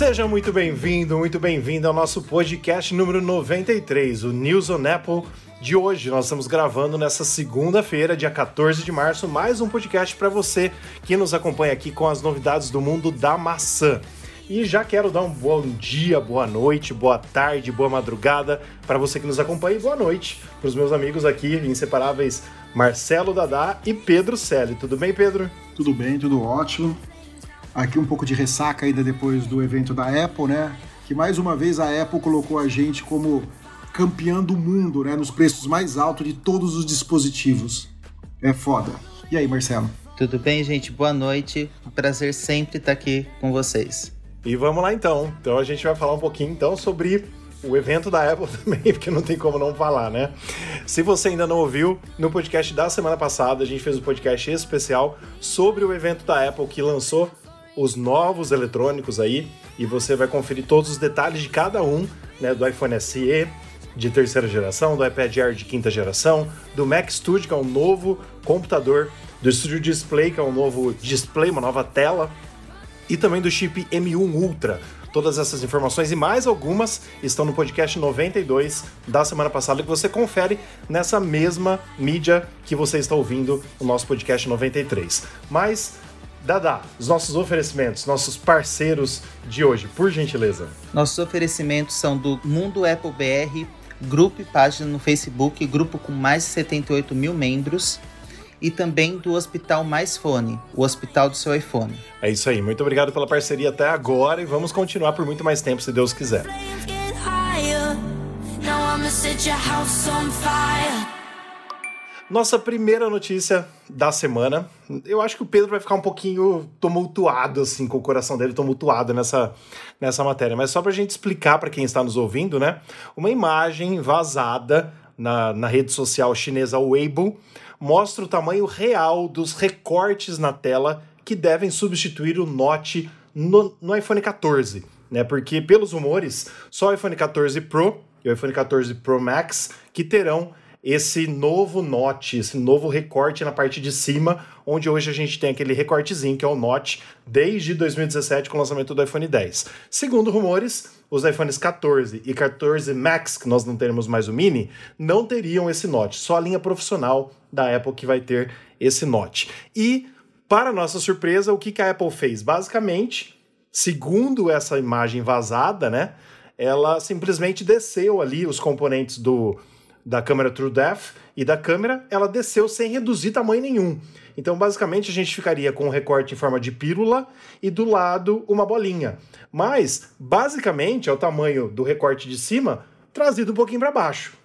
Seja muito bem-vindo, muito bem-vindo ao nosso podcast número 93, o News on Apple de hoje. Nós estamos gravando nessa segunda-feira, dia 14 de março, mais um podcast para você que nos acompanha aqui com as novidades do mundo da maçã. E já quero dar um bom dia, boa noite, boa tarde, boa madrugada para você que nos acompanha e boa noite para os meus amigos aqui, inseparáveis Marcelo Dadá e Pedro Selle. Tudo bem, Pedro? Tudo bem, tudo ótimo. Aqui um pouco de ressaca ainda depois do evento da Apple, né? Que mais uma vez a Apple colocou a gente como campeã do mundo, né? Nos preços mais altos de todos os dispositivos. É foda. E aí, Marcelo? Tudo bem, gente? Boa noite. Um prazer sempre estar aqui com vocês. E vamos lá então. Então a gente vai falar um pouquinho então sobre o evento da Apple também, porque não tem como não falar, né? Se você ainda não ouviu, no podcast da semana passada a gente fez um podcast especial sobre o evento da Apple que lançou os novos eletrônicos aí e você vai conferir todos os detalhes de cada um, né, do iPhone SE de terceira geração, do iPad Air de quinta geração, do Mac Studio, que é um novo computador, do Studio Display, que é um novo display, uma nova tela, e também do chip M1 Ultra. Todas essas informações e mais algumas estão no podcast 92 da semana passada que você confere nessa mesma mídia que você está ouvindo o nosso podcast 93. Mas Dada, os nossos oferecimentos, nossos parceiros de hoje, por gentileza. Nossos oferecimentos são do Mundo Apple BR, grupo e página no Facebook, grupo com mais de 78 mil membros, e também do Hospital Mais Fone, o hospital do seu iPhone. É isso aí, muito obrigado pela parceria até agora e vamos continuar por muito mais tempo, se Deus quiser. Nossa primeira notícia da semana. Eu acho que o Pedro vai ficar um pouquinho tumultuado, assim, com o coração dele tumultuado nessa, nessa matéria. Mas só para a gente explicar para quem está nos ouvindo, né? Uma imagem vazada na, na rede social chinesa Weibo mostra o tamanho real dos recortes na tela que devem substituir o Note no, no iPhone 14. Né? Porque, pelos rumores, só o iPhone 14 Pro e o iPhone 14 Pro Max que terão esse novo note, esse novo recorte na parte de cima, onde hoje a gente tem aquele recortezinho que é o note desde 2017 com o lançamento do iPhone 10. Segundo rumores, os iPhones 14 e 14 Max, que nós não teremos mais o mini, não teriam esse note, só a linha profissional da Apple que vai ter esse note. E para nossa surpresa, o que, que a Apple fez? Basicamente, segundo essa imagem vazada, né? Ela simplesmente desceu ali os componentes do da câmera True Depth e da câmera, ela desceu sem reduzir tamanho nenhum. Então, basicamente, a gente ficaria com um recorte em forma de pílula e do lado uma bolinha. Mas, basicamente, é o tamanho do recorte de cima trazido um pouquinho para baixo.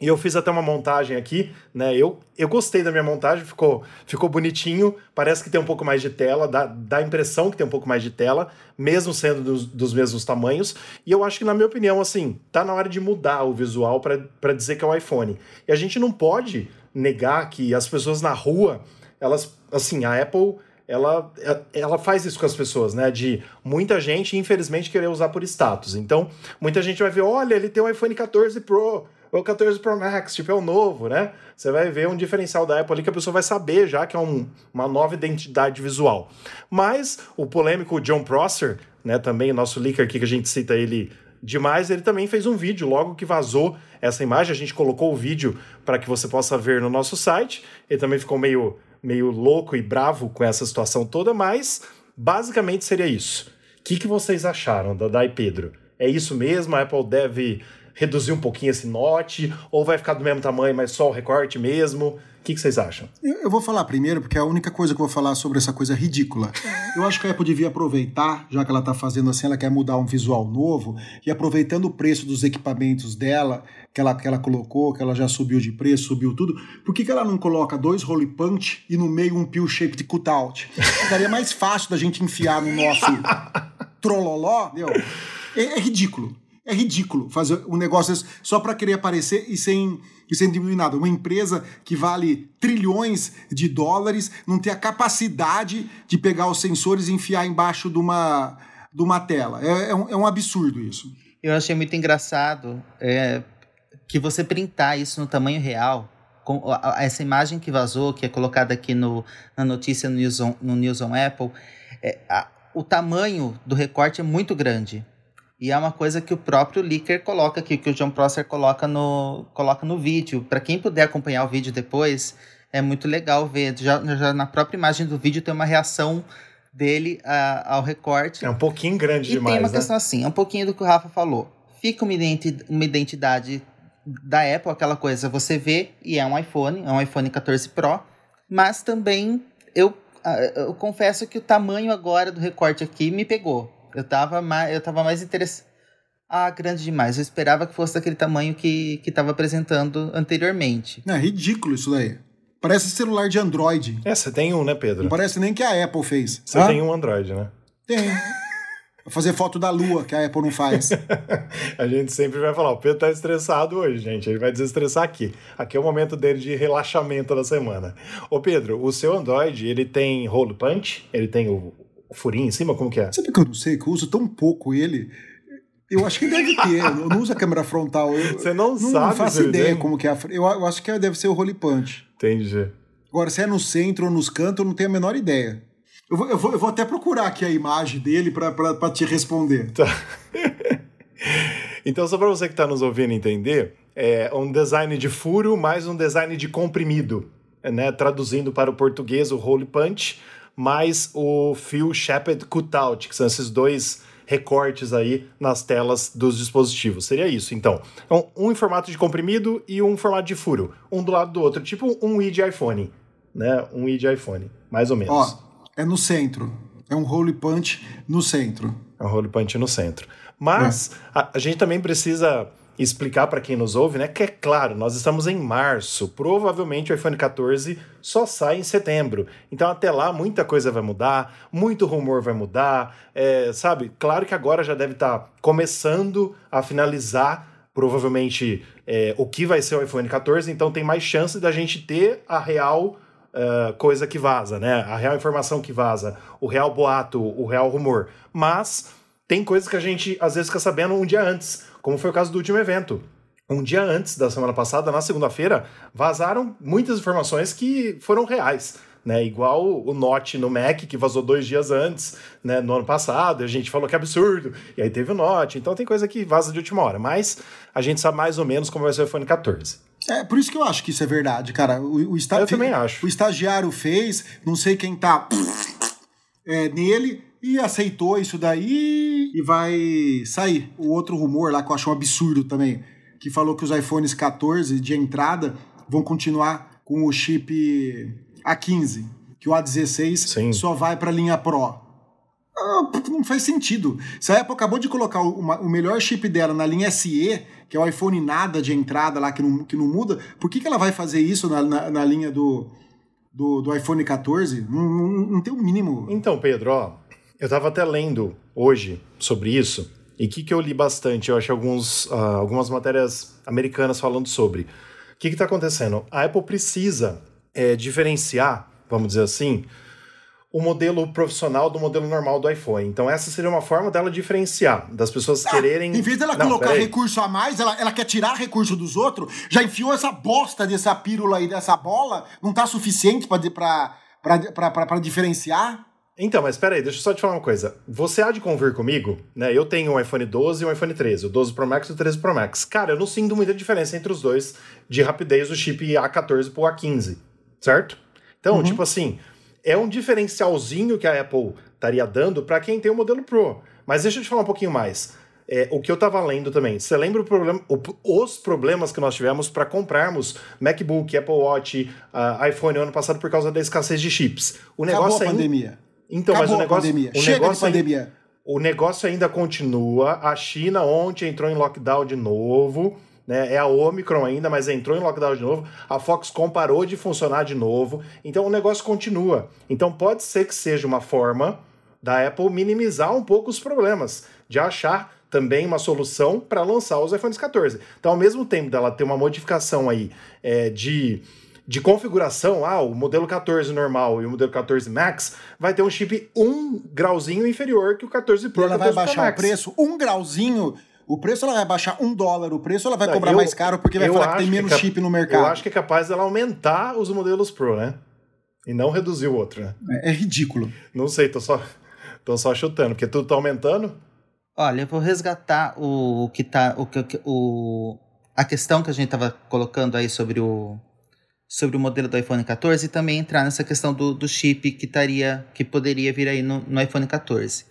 E eu fiz até uma montagem aqui, né? Eu, eu gostei da minha montagem, ficou, ficou bonitinho. Parece que tem um pouco mais de tela, dá, dá a impressão que tem um pouco mais de tela, mesmo sendo dos, dos mesmos tamanhos. E eu acho que, na minha opinião, assim, tá na hora de mudar o visual para dizer que é o iPhone. E a gente não pode negar que as pessoas na rua, elas, assim, a Apple ela, ela faz isso com as pessoas, né? De muita gente, infelizmente, querer usar por status. Então, muita gente vai ver: olha, ele tem um iPhone 14 Pro o 14 Pro Max, tipo, é o novo, né? Você vai ver um diferencial da Apple ali que a pessoa vai saber já que é um, uma nova identidade visual. Mas o polêmico John Prosser, né, também nosso leaker aqui que a gente cita ele demais, ele também fez um vídeo logo que vazou essa imagem, a gente colocou o vídeo para que você possa ver no nosso site. Ele também ficou meio meio louco e bravo com essa situação toda, mas basicamente seria isso. O que, que vocês acharam da Dai Pedro? É isso mesmo? A Apple deve reduzir um pouquinho esse note? Ou vai ficar do mesmo tamanho, mas só o recorte mesmo? O que, que vocês acham? Eu, vou falar primeiro, porque é a única coisa que eu vou falar sobre essa coisa ridícula. Eu acho que a Apple devia aproveitar, já que ela está fazendo assim, ela quer mudar um visual novo, e aproveitando o preço dos equipamentos dela, que ela, que ela colocou, que ela já subiu de preço, subiu tudo, por que, que ela não coloca dois roll punch e no meio um pill shaped cutout? Ficaria mais fácil da gente enfiar no nosso trololó, meu. É, é ridículo. É ridículo fazer um negócio só para querer aparecer e sem, e sem diminuir nada. Uma empresa que vale trilhões de dólares não tem a capacidade de pegar os sensores e enfiar embaixo de uma, de uma tela. É, é, um, é um absurdo isso. Eu achei muito engraçado é, que você printar isso no tamanho real, essa imagem que vazou, que é colocada aqui no, na notícia no News on, no News on Apple, é, a, o tamanho do recorte é muito grande. E é uma coisa que o próprio Licker coloca aqui, que o John Prosser coloca no, coloca no vídeo. Para quem puder acompanhar o vídeo depois, é muito legal ver. Já, já na própria imagem do vídeo tem uma reação dele a, ao recorte. É um pouquinho grande e demais. tem uma né? questão assim, é um pouquinho do que o Rafa falou. Fica uma, identi uma identidade da Apple, aquela coisa, você vê e é um iPhone, é um iPhone 14 Pro, mas também eu, eu confesso que o tamanho agora do recorte aqui me pegou. Eu tava mais, eu tava mais interessado. Ah, grande demais. Eu esperava que fosse daquele tamanho que, que tava apresentando anteriormente. É ridículo isso daí. Parece celular de Android. É, você tem um, né, Pedro? Não parece nem que a Apple fez. Você Hã? tem um Android, né? Tem. Fazer foto da lua, que a Apple não faz. a gente sempre vai falar, o Pedro tá estressado hoje, gente. Ele vai desestressar aqui. Aqui é o momento dele de relaxamento da semana. Ô, Pedro, o seu Android, ele tem hole punch? Ele tem o furinho em cima? Como que é? Sabe que eu não sei, que eu uso tão pouco ele. Eu acho que deve ter. Eu não uso a câmera frontal. Eu, Você não, não sabe faço se ele ideia tem? como que é. a- Eu, eu acho que deve ser o Holy Punch. Entendi. Agora, se é no centro ou nos cantos, eu não tenho a menor ideia. Eu vou, eu vou, eu vou até procurar aqui a imagem dele pra te responder. Tá. então, só para você que está nos ouvindo entender, é um design de furo mais um design de comprimido, né? Traduzindo para o português o hole punch mais o fio shaped cutout, que são esses dois recortes aí nas telas dos dispositivos. Seria isso, então. Então, um em formato de comprimido e um em formato de furo, um do lado do outro, tipo um i de iPhone, né? Um i de iPhone, mais ou menos. Ó, é no centro. É um Holy Punch no centro. É um role punch no centro. Mas a, a gente também precisa explicar para quem nos ouve, né, que é claro, nós estamos em março, provavelmente o iPhone 14 só sai em setembro. Então até lá muita coisa vai mudar, muito rumor vai mudar, é, sabe? Claro que agora já deve estar começando a finalizar provavelmente é, o que vai ser o iPhone 14, então tem mais chance da gente ter a real uh, coisa que vaza, né? A real informação que vaza, o real boato, o real rumor. Mas tem coisas que a gente às vezes fica sabendo um dia antes, como foi o caso do último evento. Um dia antes da semana passada, na segunda-feira, vazaram muitas informações que foram reais. Né, igual o Note no Mac, que vazou dois dias antes, né, no ano passado, e a gente falou que é absurdo, e aí teve o Note, então tem coisa que vaza de última hora, mas a gente sabe mais ou menos como vai ser o iPhone 14. É, por isso que eu acho que isso é verdade, cara. O, o Eu também acho. O estagiário fez, não sei quem tá é, nele, e aceitou isso daí e vai sair. O outro rumor lá que eu acho um absurdo também, que falou que os iPhones 14 de entrada vão continuar com o chip A15, que o A16 Sim. só vai para linha Pro. Ah, não faz sentido. Se a Apple acabou de colocar o, uma- o melhor chip dela na linha SE, que é o iPhone nada de entrada lá, que não, que não muda, por que, que ela vai fazer isso na, na, na linha do, do, do iPhone 14? Não, não, não tem o mínimo. Então, Pedro, ó, eu tava até lendo hoje sobre isso, e o que, que eu li bastante? Eu achei alguns, ah, algumas matérias americanas falando sobre. O que está acontecendo? A Apple precisa é, diferenciar, vamos dizer assim, o modelo profissional do modelo normal do iPhone. Então, essa seria uma forma dela diferenciar, das pessoas quererem. Em vez dela Não, colocar recurso a mais, ela, ela quer tirar recurso dos outros, já enfiou essa bosta dessa pílula aí, dessa bola, não tá suficiente pra diferenciar? Então, mas peraí, deixa eu só te falar uma coisa. Você há de convir comigo, né? Eu tenho um iPhone 12 e um iPhone 13, o 12 Pro Max e o 13 Pro Max. Cara, eu não sinto muita diferença entre os dois de rapidez do chip A14 pro A15, certo? Então, tipo assim, é um diferencialzinho que a Apple estaria dando para quem tem o modelo Pro. Mas deixa eu te falar um pouquinho mais. É, o que eu tava lendo também. Você lembra o problema, o- os problemas que nós tivemos para comprarmos MacBook, Apple Watch, ah, iPhone ano passado por causa da escassez de chips? O Acabou negócio a ainda- pandemia. Então, Acabou mas o negócio, pandemia. o Chega negócio de ainda- pandemia. o negócio ainda continua. A China ontem entrou em lockdown de novo. Né? É a Omicron ainda, mas entrou em lockdown de novo. A Foxconn parou de funcionar de novo. Então o negócio continua. Então pode ser que seja uma forma da Apple minimizar um pouco os problemas, de achar também uma solução para lançar os iPhones 14. Então, ao mesmo tempo dela ter uma modificação aí é, de, de configuração, ah, o modelo 14 normal e o modelo 14 Max vai ter um chip um grauzinho inferior que o 14 Pro ela e vai 14 Pro baixar o Max. preço um grauzinho. O preço ela vai baixar um dólar, o preço ela vai Não, cobrar eu- mais caro porque vai falar que tem menos cap- chip no mercado. Eu acho que é capaz dela aumentar os modelos Pro, né? E não reduzir o outro, né? É, é ridículo. Não sei, tô só, Tô só chutando, porque tudo tá aumentando. Olha, eu vou resgatar o que tá. O, o, a questão que a gente tava colocando aí sobre o, sobre o modelo do iPhone 14 e também entrar nessa questão do, do chip que, taria, que poderia vir aí no, no iPhone 14.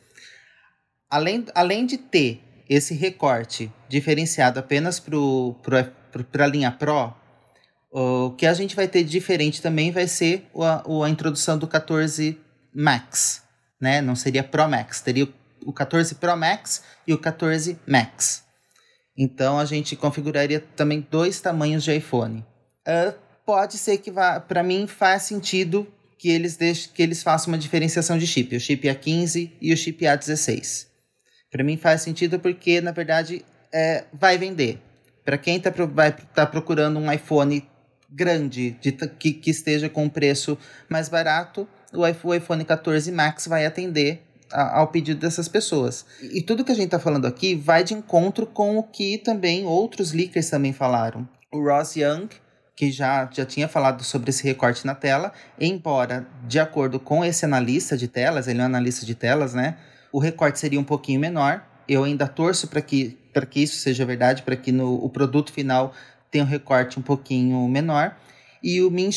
Além, além de ter esse recorte diferenciado apenas para a linha Pro, o que a gente vai ter de diferente também vai ser a, a introdução do 14 Max, né? Não seria Pro Max, teria o 14 Pro Max e o 14 Max. Então a gente configuraria também dois tamanhos de iPhone. Uh, pode ser que vá, para mim faz sentido que eles deixem, que eles façam uma diferenciação de chip, o chip A15 e o chip A16. Para mim faz sentido porque na verdade é, vai vender. Para quem está tá procurando um iPhone grande de, que, que esteja com um preço mais barato, o iPhone 14 Max vai atender ao pedido dessas pessoas. E tudo que a gente está falando aqui vai de encontro com o que também outros leakers também falaram. O Ross Young que já, já tinha falado sobre esse recorte na tela, embora, de acordo com esse analista de telas, ele é um analista de telas, né? O recorte seria um pouquinho menor. Eu ainda torço para que, que isso seja verdade, para que no, o produto final tenha um recorte um pouquinho menor. E o Min,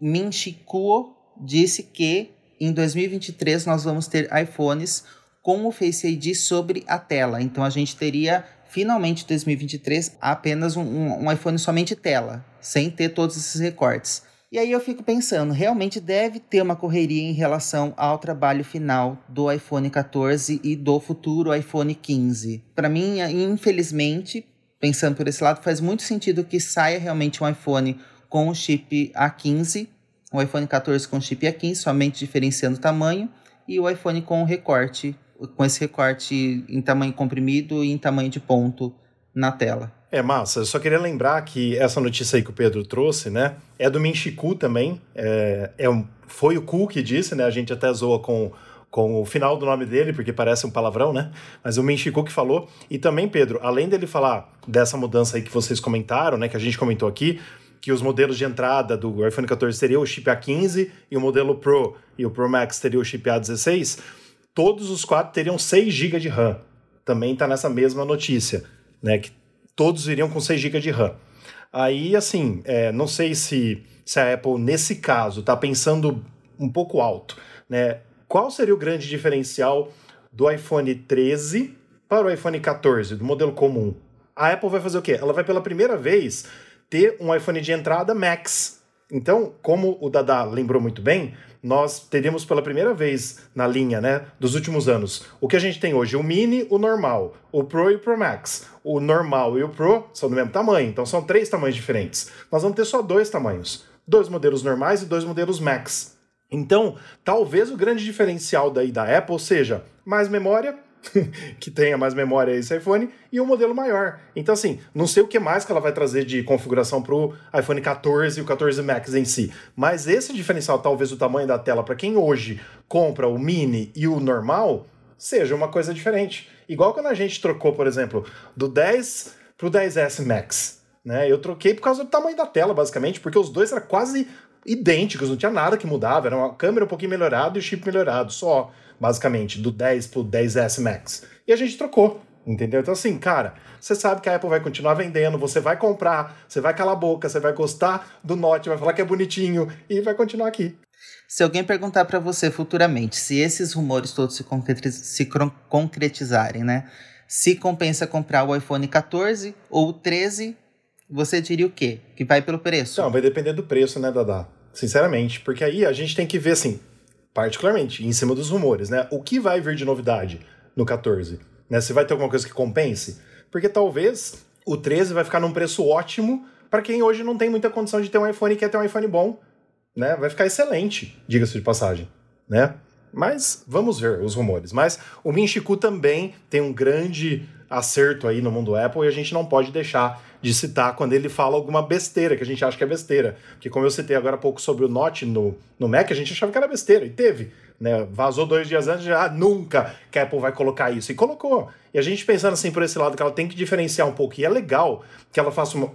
Min Kuo disse que em 2023 nós vamos ter iPhones com o Face ID sobre a tela. Então a gente teria finalmente em 2023 apenas um, um, iPhone somente tela, sem ter todos esses recortes. E aí eu fico pensando, realmente deve ter uma correria em relação ao trabalho final do iPhone 14 e do futuro iPhone 15. Para mim, infelizmente, pensando por esse lado, faz muito sentido que saia realmente um iPhone com o chip A15, o iPhone 14 com chip A15, somente diferenciando o tamanho, e o iPhone com o recorte com esse recorte em tamanho comprimido e em tamanho de ponto na tela. É massa. Eu só queria lembrar que essa notícia aí que o Pedro trouxe, né, é do Minchiku também. É, é um, foi o Ku que disse, né? A gente até zoa com, com o final do nome dele, porque parece um palavrão, né? Mas o Minchiku que falou. E também, Pedro, além dele falar dessa mudança aí que vocês comentaram, né, que a gente comentou aqui, que os modelos de entrada do iPhone 14 teriam o chip A15 e o modelo Pro e o Pro Max teria o chip A16 todos os quatro teriam 6 GB de RAM. Também está nessa mesma notícia, né? Que todos iriam com 6 GB de RAM. Aí, assim, é, não sei se, se a Apple, nesse caso, está pensando um pouco alto, né? Qual seria o grande diferencial do iPhone 13 para o iPhone 14, do modelo comum? A Apple vai fazer o quê? Ela vai pela primeira vez ter um iPhone de entrada Max. Então, como o Dada lembrou muito bem, nós teríamos pela primeira vez na linha, né, dos últimos anos, o que a gente tem hoje, o Mini, o normal, o Pro e o Pro Max. O normal e o Pro são do mesmo tamanho, então são três tamanhos diferentes. Nós vamos ter só dois tamanhos, dois modelos normais e dois modelos Max. Então, talvez o grande diferencial daí da Apple seja mais memória que tenha mais memória esse iPhone e um modelo maior. Então, assim, não sei o que mais que ela vai trazer de configuração para o iPhone 14 e o 14 Max em si, mas esse diferencial, talvez o tamanho da tela, para quem hoje compra o mini e o normal, seja uma coisa diferente. Igual quando a gente trocou, por exemplo, do 10 para o 10S Max. Né? Eu troquei por causa do tamanho da tela, basicamente, porque os dois eram quase idênticos, não tinha nada que mudava, era uma câmera um pouquinho melhorada e o chip melhorado, só basicamente, do 10 pro 10S Max. E a gente trocou, entendeu? Então, assim, cara, você sabe que a Apple vai continuar vendendo, você vai comprar, você vai calar a boca, você vai gostar do Note, vai falar que é bonitinho e vai continuar aqui. Se alguém perguntar para você futuramente se esses rumores todos se, concretiz se concretizarem, né? Se compensa comprar o iPhone 14 ou o 13, você diria o quê? Que vai pelo preço? Não, vai depender do preço, né, Dada? Sinceramente, porque aí a gente tem que ver assim, particularmente, em cima dos rumores, né? O que vai vir de novidade no 14? Né? Se vai ter alguma coisa que compense? Porque talvez o 13 vai ficar num preço ótimo para quem hoje não tem muita condição de ter um iPhone e quer ter um iPhone bom, né? Vai ficar excelente, diga-se de passagem, né? Mas vamos ver os rumores. Mas o Minchiku também tem um grande acerto aí no mundo Apple e a gente não pode deixar de citar quando ele fala alguma besteira, que a gente acha que é besteira. Porque como eu citei agora há pouco sobre o Note no, no Mac, a gente achava que era besteira, e teve Né? Vazou dois dias antes, já ah, nunca que a Apple vai colocar isso. E colocou. E a gente pensando assim por esse lado, que ela tem que diferenciar um pouco. E é legal que ela faça uma,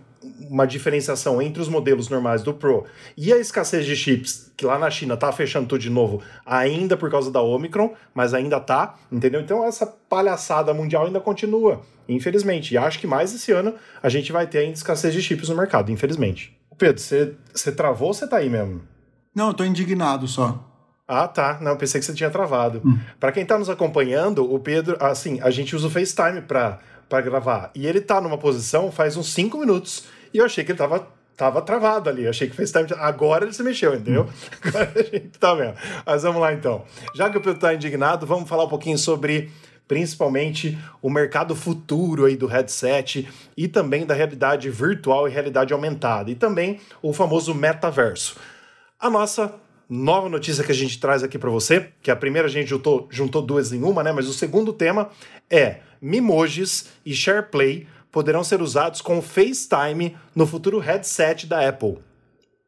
uma diferenciação entre os modelos normais do Pro e a escassez de chips, que lá na China tá fechando tudo de novo, ainda por causa da Omicron, mas ainda tá, entendeu? Então essa palhaçada mundial ainda continua, infelizmente. E acho que mais esse ano a gente vai ter ainda escassez de chips no mercado, infelizmente. Pedro, você travou ou você tá aí mesmo? Não, eu tô indignado só. Ah, tá. Não, pensei que você tinha travado. Hum. Para quem tá nos acompanhando, o Pedro, assim, a gente usa o FaceTime para para gravar. E ele tá numa posição faz uns 5 minutos e eu achei que ele tava tava travado ali. Achei que FaceTime. Agora ele se mexeu, entendeu? Hum. Agora a gente tá vendo. Mas vamos lá então. Já que o Pedro tá indignado, vamos falar um pouquinho sobre principalmente o mercado futuro aí do headset e também da realidade virtual e realidade aumentada e também o famoso metaverso. A nossa nova notícia que a gente traz aqui para você, que a primeira a gente juntou, juntou duas em uma, né? Mas o segundo tema é Mimojis e SharePlay poderão ser usados com FaceTime no futuro headset da Apple.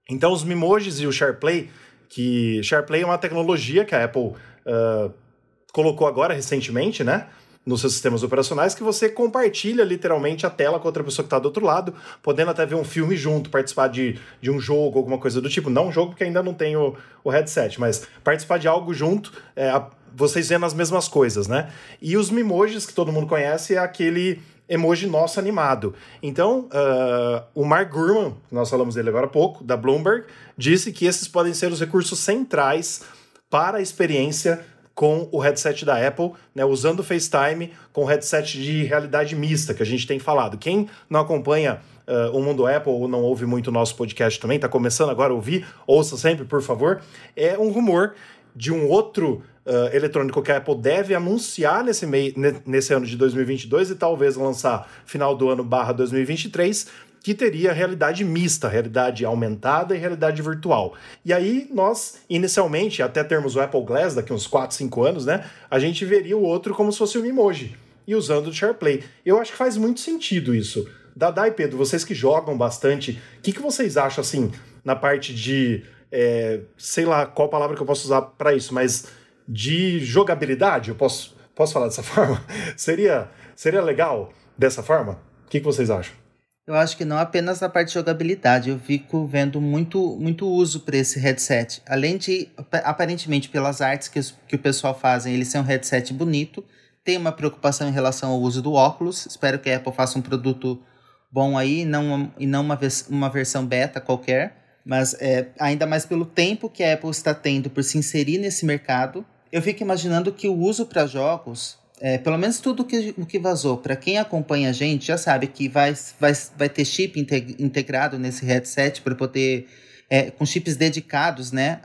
Então, os Mimojis e o SharePlay, que SharePlay é uma tecnologia que a Apple uh, colocou agora recentemente, né? nos seus sistemas operacionais que você compartilha literalmente a tela com outra pessoa que está do outro lado, podendo até ver um filme junto, participar de, de um jogo, alguma coisa do tipo. Não um jogo porque ainda não tem o, o headset, mas participar de algo junto, é, a, vocês vendo as mesmas coisas, né? E os Mimojis, que todo mundo conhece, é aquele emoji nosso animado. Então, uh, o Mark Gurman, nós falamos dele agora há pouco, da Bloomberg, disse que esses podem ser os recursos centrais para a experiência com o headset da Apple, né, usando o FaceTime com o headset de realidade mista que a gente tem falado. Quem não acompanha uh, o mundo Apple ou não ouve muito o nosso podcast também, está começando agora a ouvir, ouça sempre, por favor, é um rumor de um outro uh, eletrônico que a Apple deve anunciar nesse, mei, nesse ano de 2022 e talvez lançar final do ano barra 2023, que teria realidade mista, realidade aumentada e realidade virtual. E aí nós, inicialmente, até termos o Apple Glass daqui uns 4, 5 anos, né, a gente veria o outro como se fosse um emoji e usando o SharePlay. Eu acho que faz muito sentido isso. Dada e Pedro, vocês que jogam bastante, o que, que vocês acham assim na parte de, é, sei lá qual palavra que eu posso usar para isso, mas de jogabilidade, eu posso, posso falar dessa forma? seria, seria legal dessa forma? O que, que vocês acham? Eu acho que não apenas na parte de jogabilidade, eu fico vendo muito, muito uso para esse headset. Além de, aparentemente, pelas artes que, que o pessoal fazem, ele ser um headset bonito, tem uma preocupação em relação ao uso do óculos. Espero que a Apple faça um produto bom aí, não, e não uma, uma versão beta qualquer. Mas é, ainda mais pelo tempo que a Apple está tendo por se inserir nesse mercado, eu fico imaginando que o uso para jogos é, pelo menos tudo que, o que vazou, para quem acompanha a gente, já sabe que vai, vai, vai ter chip integrado nesse headset para poder. É, com chips dedicados né,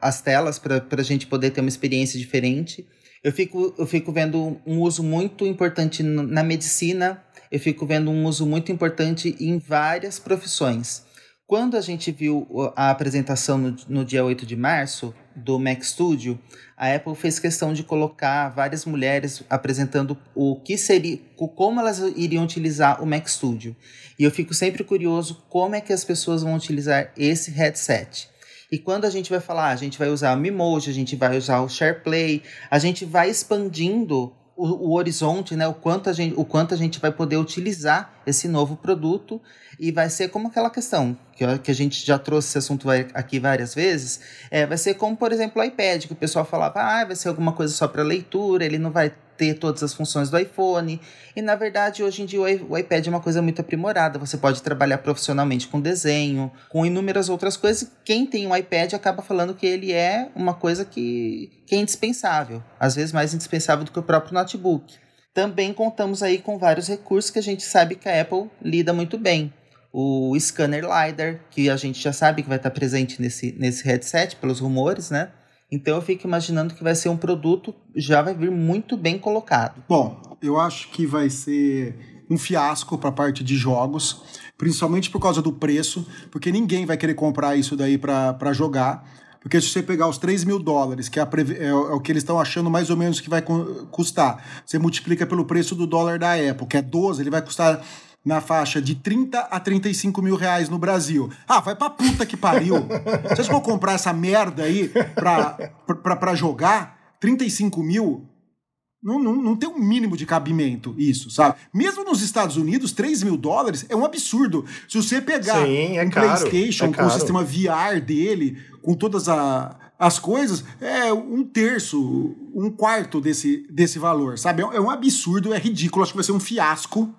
às telas, para a gente poder ter uma experiência diferente. Eu fico, eu fico vendo um uso muito importante na medicina, eu fico vendo um uso muito importante em várias profissões. Quando a gente viu a apresentação no, no dia 8 de março, do Mac Studio, a Apple fez questão de colocar várias mulheres apresentando o que seria, como elas iriam utilizar o Mac Studio. E eu fico sempre curioso como é que as pessoas vão utilizar esse headset. E quando a gente vai falar, a gente vai usar o Mimoji, a gente vai usar o SharePlay, a gente vai expandindo o, o, horizonte, né? O quanto, a gente, o quanto a gente vai poder utilizar esse novo produto e vai ser como aquela questão que, que a gente já trouxe esse assunto aqui várias vezes, é, vai ser como, por exemplo, o iPad, que o pessoal falava, ah, vai ser alguma coisa só para leitura, ele não vai ter todas as funções do iPhone. E na verdade, hoje em dia o iPad é uma coisa muito aprimorada. Você pode trabalhar profissionalmente com desenho, com inúmeras outras coisas. Quem tem um iPad acaba falando que ele é uma coisa que, que é indispensável, às vezes mais indispensável do que o próprio notebook. Também contamos aí com vários recursos que a gente sabe que a Apple lida muito bem. O scanner LiDAR, que a gente já sabe que vai estar presente nesse, nesse headset, pelos rumores, né? Então eu fico imaginando que vai ser um produto, já vai vir muito bem colocado. Bom, eu acho que vai ser um fiasco para a parte de jogos, principalmente por causa do preço, porque ninguém vai querer comprar isso daí para jogar. Porque se você pegar os 3 mil dólares, que é, é, é o que eles estão achando mais ou menos que vai custar, você multiplica pelo preço do dólar da Apple, que é 12, ele vai custar na faixa de 30 a 35 mil reais no Brasil. Ah, vai pra puta que pariu. Vocês vão comprar essa merda aí pra, pra, pra jogar? 35 mil? Não, não, não tem um mínimo de cabimento isso, sabe? Mesmo nos Estados Unidos, 3 mil dólares é um absurdo. Se você pegar Sim, é um caro, PlayStation é com o sistema VR dele, com todas a- as coisas, é um terço, um quarto desse, desse valor, sabe? É um absurdo, é ridículo. Acho que vai ser um fiasco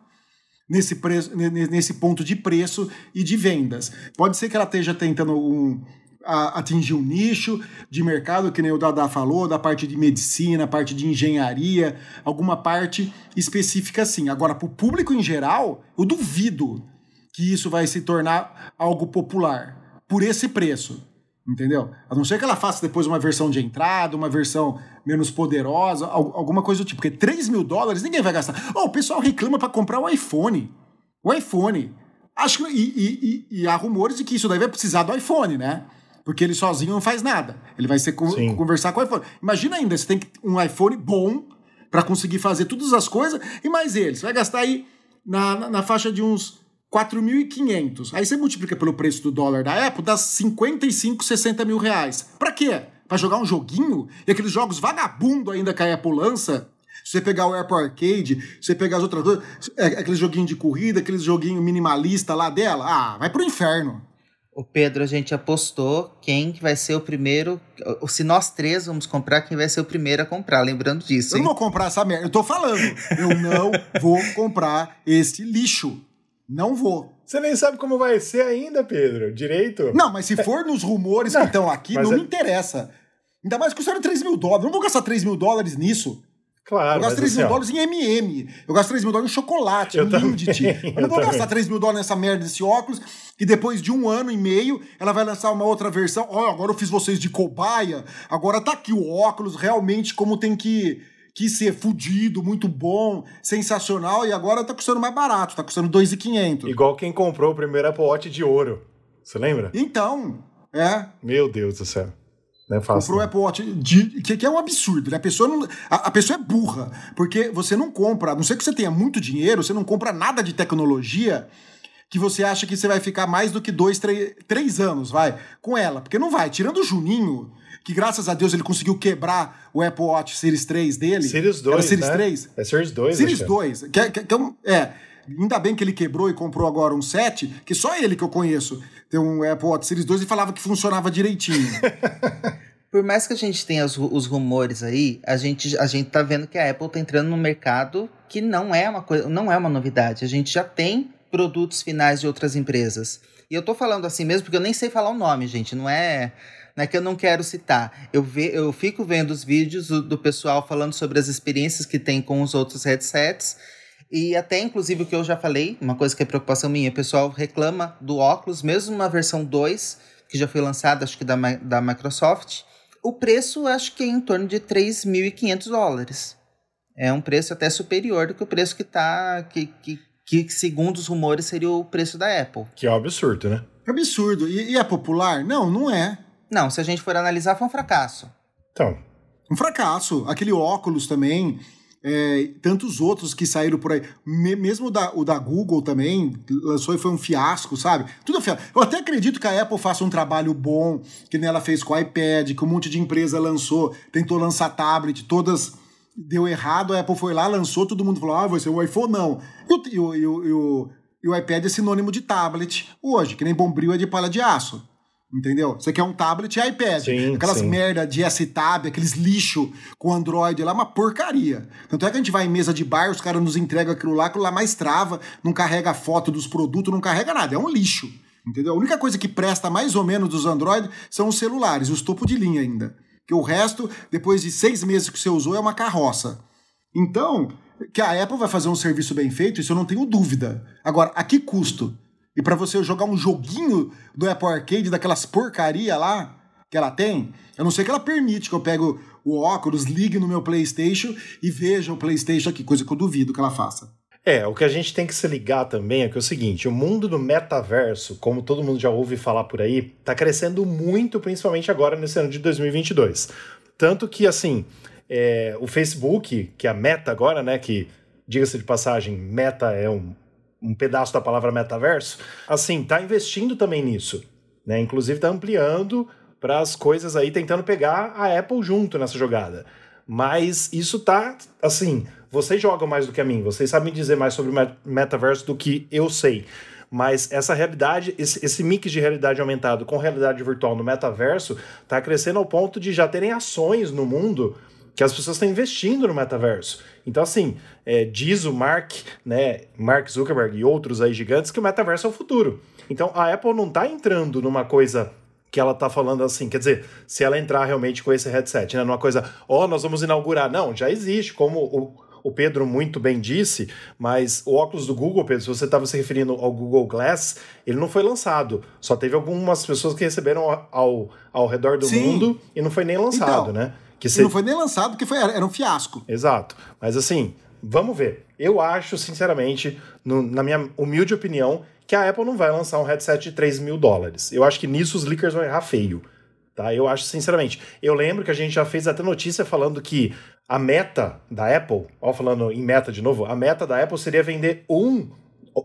nesse, preço, ne- ne- nesse ponto de preço e de vendas. Pode ser que ela esteja tentando um- a- atingir um nicho de mercado, que nem o Dada falou, da parte de medicina, parte de engenharia, alguma parte específica assim. Agora, para o público em geral, eu duvido que isso vai se tornar algo popular por esse preço. Entendeu? A não ser que ela faça depois uma versão de entrada, uma versão menos poderosa, al- alguma coisa do tipo. Porque 3 mil dólares ninguém vai gastar. Oh, o pessoal reclama para comprar o iPhone. O iPhone. Acho que, e, e- e- há rumores de que isso daí vai precisar do iPhone, né? Porque ele sozinho não faz nada. Ele vai ser Sim. conversar com o iPhone. Imagina ainda, você tem um iPhone bom para conseguir fazer todas as coisas e mais ele. Você vai gastar aí na, na, na faixa de uns 4.500. Aí você multiplica pelo preço do dólar da Apple, dá 55, 60 mil reais. Pra quê? Pra jogar um joguinho? E aqueles jogos vagabundo ainda que a Apple lança? Se você pegar o Apple Arcade, se você pegar as outras coisas, é, aquele joguinho de corrida, aquele joguinho minimalista lá dela, ah, vai pro inferno. O Pedro, a gente apostou quem que vai ser o primeiro. Se nós três vamos comprar, quem vai ser o primeiro a comprar. Lembrando disso, Eu hein? não vou comprar essa merda. Eu tô falando. Eu não vou comprar este lixo. Não vou. Você nem sabe como vai ser ainda, Pedro. Direito? Não, mas se for nos rumores que estão aqui, não é- me interessa. Ainda mais custaram 3 mil dólares. Eu não vou gastar 3 mil dólares nisso. Claro, eu gasto mas 3 assim, mil ó, dólares em MM. Eu gasto 3 mil dólares em chocolate, Eu em também, Lindt. Eu eu não vou também. gastar 3 mil dólares nessa merda desse óculos. E depois de um ano e meio, ela vai lançar uma outra versão. Ó, agora eu fiz vocês de cobaia. Agora tá aqui o óculos realmente como tem que, que ser fudido, muito bom, sensacional. E agora tá custando mais barato. Tá custando 2,500. Igual quem comprou o primeiro Apple Watch de ouro. Você lembra? Então, é. Meu Deus do céu. Não é fácil. Comprou o não. Apple Watch, de- que, que é um absurdo, né? A pessoa, não, a, a pessoa é burra, porque você não compra, a não ser que você tenha muito dinheiro, você não compra nada de tecnologia que você acha que você vai ficar mais do que dois, três, três anos, vai, com ela. Porque não vai. Tirando o Juninho, que graças a Deus ele conseguiu quebrar o Apple Watch Series 3 dele. Series 2, Era Series né? 3? É Series 2, Series acho. 2. Que, é- que, que é, é, ainda bem que ele quebrou e comprou agora um 7, que só ele que eu conheço tem um Apple Watch Series 2 e falava que funcionava direitinho. Por mais que a gente tenha os, os rumores aí, a gente, a gente tá vendo que a Apple tá entrando num mercado que não é uma coisa, não é uma novidade. A gente já tem produtos finais de outras empresas. E eu tô falando assim mesmo porque eu nem sei falar o nome, gente. Não é, não é que eu não quero citar. Eu, ve, eu fico vendo os vídeos do, do pessoal falando sobre as experiências que tem com os outros headsets. E até, inclusive, o que eu já falei, uma coisa que é preocupação minha, o pessoal reclama do óculos, mesmo uma versão 2, que já foi lançada, acho que da, da Microsoft. O preço, acho que é em torno de 3.500 dólares. É um preço até superior do que o preço que tá. Que, que, que, segundo os rumores, seria o preço da Apple. Que é um absurdo, né? Absurdo. E, e é popular? Não, não é. Não, se a gente for analisar, foi um fracasso. Então, Um fracasso. Aquele óculos também. é, tantos outros que saíram por aí. Me- mesmo o da, o da Google também lançou e foi um fiasco, sabe? Tudo é fiasco. Eu até acredito que a Apple faça um trabalho bom, que nem ela fez com o iPad, que um monte de empresa lançou, tentou lançar tablet, todas deu errado, a Apple foi lá, lançou, todo mundo falou, ah, vai ser o iPhone, não. E o, e o, e o, e o, iPad é sinônimo de tablet hoje, que nem bombril é de palha de aço. Entendeu? Você quer um tablet e iPad. Sim, Aquelas sim. merda de S-Tab, aqueles lixo com Android lá, uma porcaria. Tanto é que a gente vai em mesa de bar, os caras nos entregam aquilo lá, aquilo lá mais trava, não carrega foto dos produtos, não carrega nada, é um lixo. Entendeu? A única coisa que presta mais ou menos dos Android são os celulares, os topo de linha ainda. Que o resto, depois de seis meses que você usou, é uma carroça. Então, que a Apple vai fazer um serviço bem feito, isso eu não tenho dúvida. Agora, a que custo? E para você jogar um joguinho do Apple Arcade, daquelas porcaria lá que ela tem, eu não sei que ela permite que eu pegue o óculos, ligue no meu PlayStation e veja o PlayStation aqui, coisa que eu duvido que ela faça. É, o que a gente tem que se ligar também é que é o seguinte, o mundo do metaverso, como todo mundo já ouve falar por aí, tá crescendo muito, principalmente agora nesse ano de 2022. Tanto que, assim, é, o Facebook, que é a Meta agora, né, que, diga-se de passagem, Meta é um um pedaço da palavra metaverso, assim, tá investindo também nisso, né? Inclusive tá ampliando para as coisas aí tentando pegar a Apple junto nessa jogada. Mas isso tá assim, vocês jogam mais do que a mim, vocês sabem dizer mais sobre o metaverso do que eu sei. Mas essa realidade, esse, esse mix de realidade aumentado com realidade virtual no metaverso está crescendo ao ponto de já terem ações no mundo que as pessoas estão investindo no metaverso. Então, assim, é, diz o Mark, né, Mark Zuckerberg e outros aí gigantes que o metaverso é o futuro. Então, a Apple não está entrando numa coisa que ela tá falando assim, quer dizer, se ela entrar realmente com esse headset, né, numa coisa, ó, oh, nós vamos inaugurar. Não, já existe, como o, o Pedro muito bem disse, mas o óculos do Google, Pedro, se você estava se referindo ao Google Glass, ele não foi lançado. Só teve algumas pessoas que receberam ao, ao redor do Sim. mundo e não foi nem lançado, então, né? Que se... Não foi nem lançado porque foi, era um fiasco. Exato. Mas assim, vamos ver. Eu acho, sinceramente, no, na minha humilde opinião, que a Apple não vai lançar um headset de 3 mil dólares. Eu acho que nisso os leakers vão errar feio. Tá? Eu acho, sinceramente. Eu lembro que a gente já fez até notícia falando que a meta da Apple, ó, falando em meta de novo, a meta da Apple seria vender um,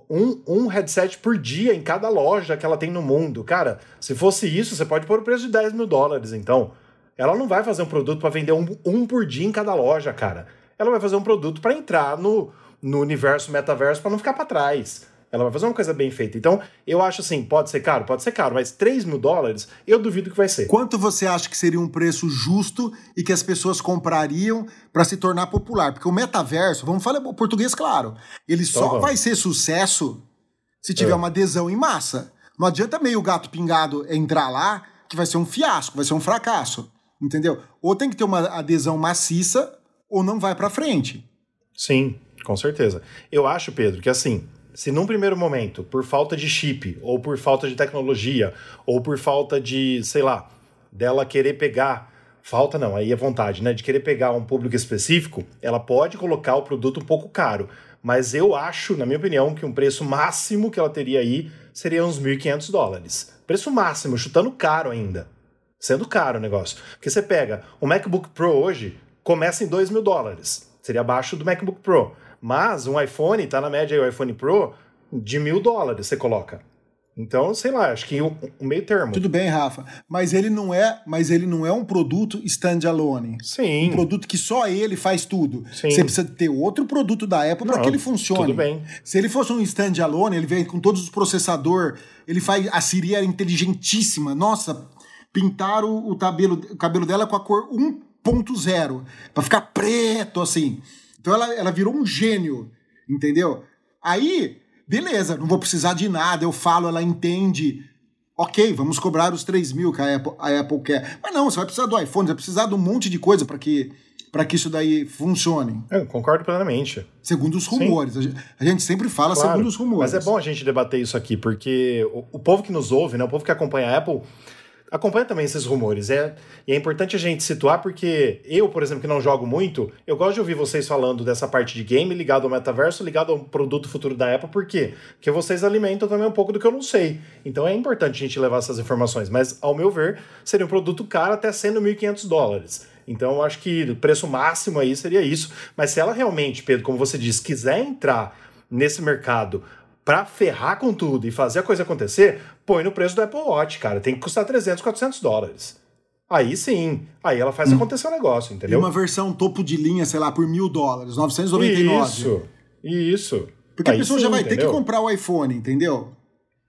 um, um headset por dia em cada loja que ela tem no mundo. Cara, se fosse isso, você pode pôr o preço de 10 mil dólares, então. Ela não vai fazer um produto para vender um, um por dia em cada loja, cara. Ela vai fazer um produto para entrar no, no universo metaverso para não ficar para trás. Ela vai fazer uma coisa bem feita. Então, eu acho assim, pode ser caro? Pode ser caro, mas 3 mil dólares, eu duvido que vai ser. Quanto você acha que seria um preço justo e que as pessoas comprariam para se tornar popular? Porque o metaverso, vamos falar português claro, ele então, só vamos. vai ser sucesso se tiver é. uma adesão em massa. Não adianta meio gato pingado entrar lá, que vai ser um fiasco, vai ser um fracasso. Entendeu? Ou tem que ter uma adesão maciça, ou não vai para frente. Sim, com certeza. Eu acho, Pedro, que assim, se num primeiro momento, por falta de chip, ou por falta de tecnologia, ou por falta de, sei lá, dela querer pegar, falta não, aí é vontade, né, de querer pegar um público específico, ela pode colocar o produto um pouco caro. Mas eu acho, na minha opinião, que um preço máximo que ela teria aí seria uns 1.500 dólares. Preço máximo, chutando caro ainda. Sendo caro o negócio. Porque você pega o MacBook Pro hoje, começa em 2 mil dólares. Seria abaixo do MacBook Pro. Mas um iPhone, tá na média aí, o iPhone Pro, de mil dólares você coloca. Então, sei lá, acho que o um, meio termo. Tudo bem, Rafa, mas ele não é, mas ele não é um produto standalone. Sim. Um produto que só ele faz tudo. Sim. Você precisa ter outro produto da Apple para que ele funcione. Tudo bem. Se ele fosse um standalone, ele vem com todos os processador, ele faz a Siri era inteligentíssima. Nossa, pintaram o cabelo, o cabelo dela com a cor 1.0 para ficar preto assim. Então ela, ela virou um gênio, entendeu? Aí, beleza, não vou precisar de nada, eu falo, ela entende. Ok, vamos cobrar os 3 mil que a Apple, a Apple quer. Mas não, você vai precisar do iPhone, você vai precisar de um monte de coisa para que para que isso daí funcione. Eu concordo plenamente. Segundo os rumores. Sim. A gente sempre fala claro, segundo os rumores. Mas é bom a gente debater isso aqui, porque o, o, povo que nos ouve, né, o povo que acompanha a Apple, acompanha também esses rumores. É, e é importante a gente situar porque eu, por exemplo, que não jogo muito, eu gosto de ouvir vocês falando dessa parte de game ligado ao metaverso, ligado ao produto futuro da Apple, por quê? Porque vocês alimentam também um pouco do que eu não sei. Então é importante a gente levar essas informações. Mas, ao meu ver, seria um produto caro até sendo 1.500 dólares. Então, eu acho que o preço máximo aí seria isso. Mas se ela realmente, Pedro, como você disse, quiser entrar nesse mercado para ferrar com tudo e fazer a coisa acontecer, põe no preço do Apple Watch, cara. Tem que custar 300, 400 dólares. Aí sim, aí ela faz hum. acontecer o negócio, entendeu? E uma versão topo de linha, sei lá, por mil dólares, 999. Isso, isso. Porque aí a pessoa sim, já vai entendeu? ter que comprar o iPhone, entendeu?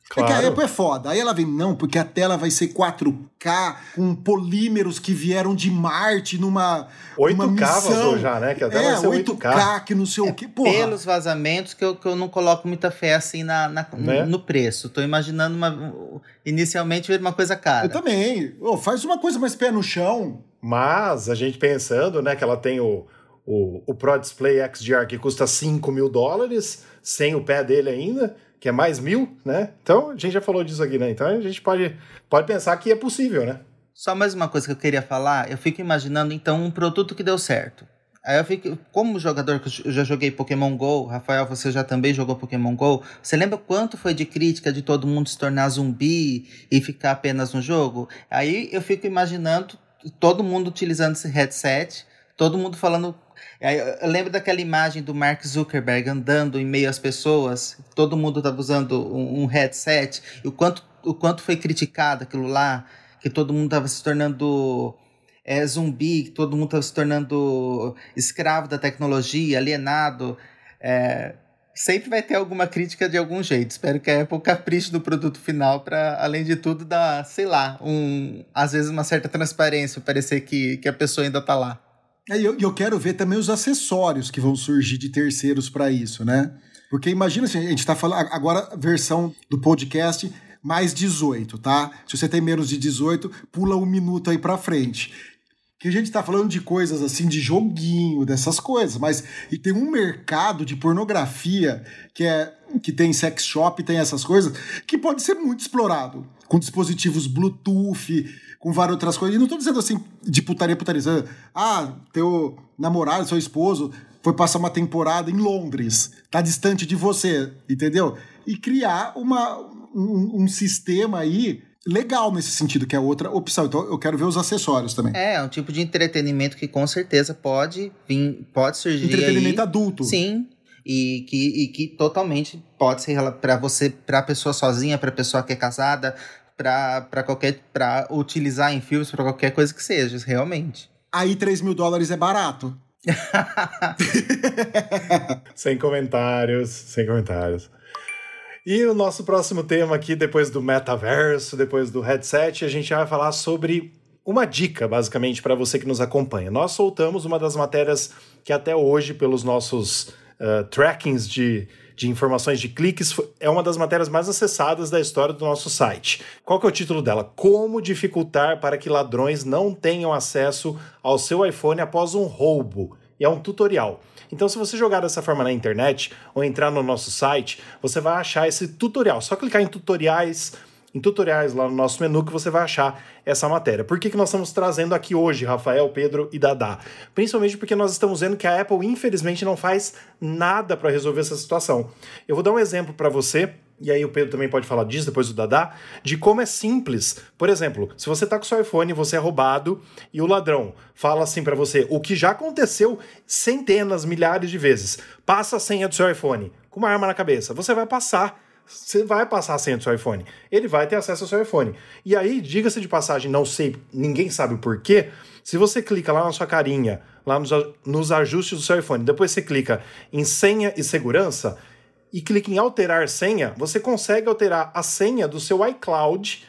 Claro. É que a Apple é foda. Aí ela vem, não, porque a tela vai ser 4K, com polímeros que vieram de Marte numa. 8K missão. vazou já, né? Que a tela é, vai ser 8K. 8K, que não sei é, o que. Porra. Pelos vazamentos que eu, que eu não coloco muita fé assim na, na né? no, no, preço. Tô imaginando uma. Inicialmente ver uma coisa cara. Eu também. Oh, faz uma coisa mais pé no chão. Mas a gente pensando, né, que ela tem o, o, o Pro Display XDR que custa 5 mil dólares, sem o pé dele ainda que é mais mil, né? Então, a gente já falou disso aqui, né? Então, a gente pode, pode pensar que é possível, né? Só mais uma coisa que eu queria falar. Eu fico imaginando, então, um produto que deu certo. Aí eu fico, como jogador que eu já joguei Pokémon GO, Rafael, você já também jogou Pokémon GO, você lembra quanto foi de crítica de todo mundo se tornar zumbi e ficar apenas no jogo? Aí eu fico imaginando todo mundo utilizando esse headset, todo mundo falando Eu lembro daquela imagem do Mark Zuckerberg andando em meio às pessoas, todo mundo estava usando um headset, e o quanto, o quanto foi criticado aquilo lá, que todo mundo estava se tornando é, zumbi, todo mundo estava se tornando escravo da tecnologia, alienado. É, sempre vai ter alguma crítica de algum jeito. Espero que a Apple capriche no produto final para, além de tudo, dar, sei lá, um, às vezes uma certa transparência, parecer que, que a pessoa ainda está lá. E eu, eu quero ver também os acessórios que vão surgir de terceiros para isso, né? Porque imagina assim, a gente está falando agora versão do podcast mais 18, tá? Se você tem menos de 18, pula um minuto aí para frente que a gente tá falando de coisas assim, de joguinho, dessas coisas, mas e tem um mercado de pornografia que é que tem sex shop, tem essas coisas, que pode ser muito explorado, com dispositivos Bluetooth, com várias outras coisas. E não tô dizendo assim de putaria, putaria. Ah, teu namorado, seu esposo foi passar uma temporada em Londres, tá distante de você, entendeu? E criar uma, um, um sistema aí legal nesse sentido, que é outra opção. Então eu quero ver os acessórios também. É, é um tipo de entretenimento que com certeza pode vir, pode surgir. Entretenimento aí. adulto. Sim. E que, e que totalmente pode ser para você, para pessoa sozinha, para pessoa que é casada, para qualquer. para utilizar em filmes, para qualquer coisa que seja, realmente. Aí 3 mil dólares é barato. sem comentários, sem comentários. E o nosso próximo tema aqui, depois do metaverso, depois do headset, a gente vai falar sobre uma dica, basicamente, para você que nos acompanha. Nós soltamos uma das matérias que até hoje, pelos nossos uh, trackings de, de informações de cliques, é uma das matérias mais acessadas da história do nosso site. Qual que é o título dela? Como dificultar para que ladrões não tenham acesso ao seu iPhone após um roubo. E é um tutorial. Então, se você jogar dessa forma na internet ou entrar no nosso site, você vai achar esse tutorial. Só clicar em tutoriais, em tutoriais lá no nosso menu que você vai achar essa matéria. Por que, que nós estamos trazendo aqui hoje, Rafael, Pedro e Dadá? Principalmente porque nós estamos vendo que a Apple, infelizmente, não faz nada para resolver essa situação. Eu vou dar um exemplo para você e aí o Pedro também pode falar disso, depois do Dadá, de como é simples. Por exemplo, se você tá com seu iPhone, você é roubado e o ladrão fala assim para você, o que já aconteceu centenas, milhares de vezes. Passa a senha do seu iPhone com uma arma na cabeça. Você vai passar você vai passar a senha do seu iPhone. Ele vai ter acesso ao seu iPhone. E aí, diga-se de passagem, não sei, ninguém sabe o porquê. Se você clica lá na sua carinha, lá nos, nos ajustes do seu iPhone, depois você clica em senha e segurança, e clica em alterar senha, você consegue alterar a senha do seu iCloud,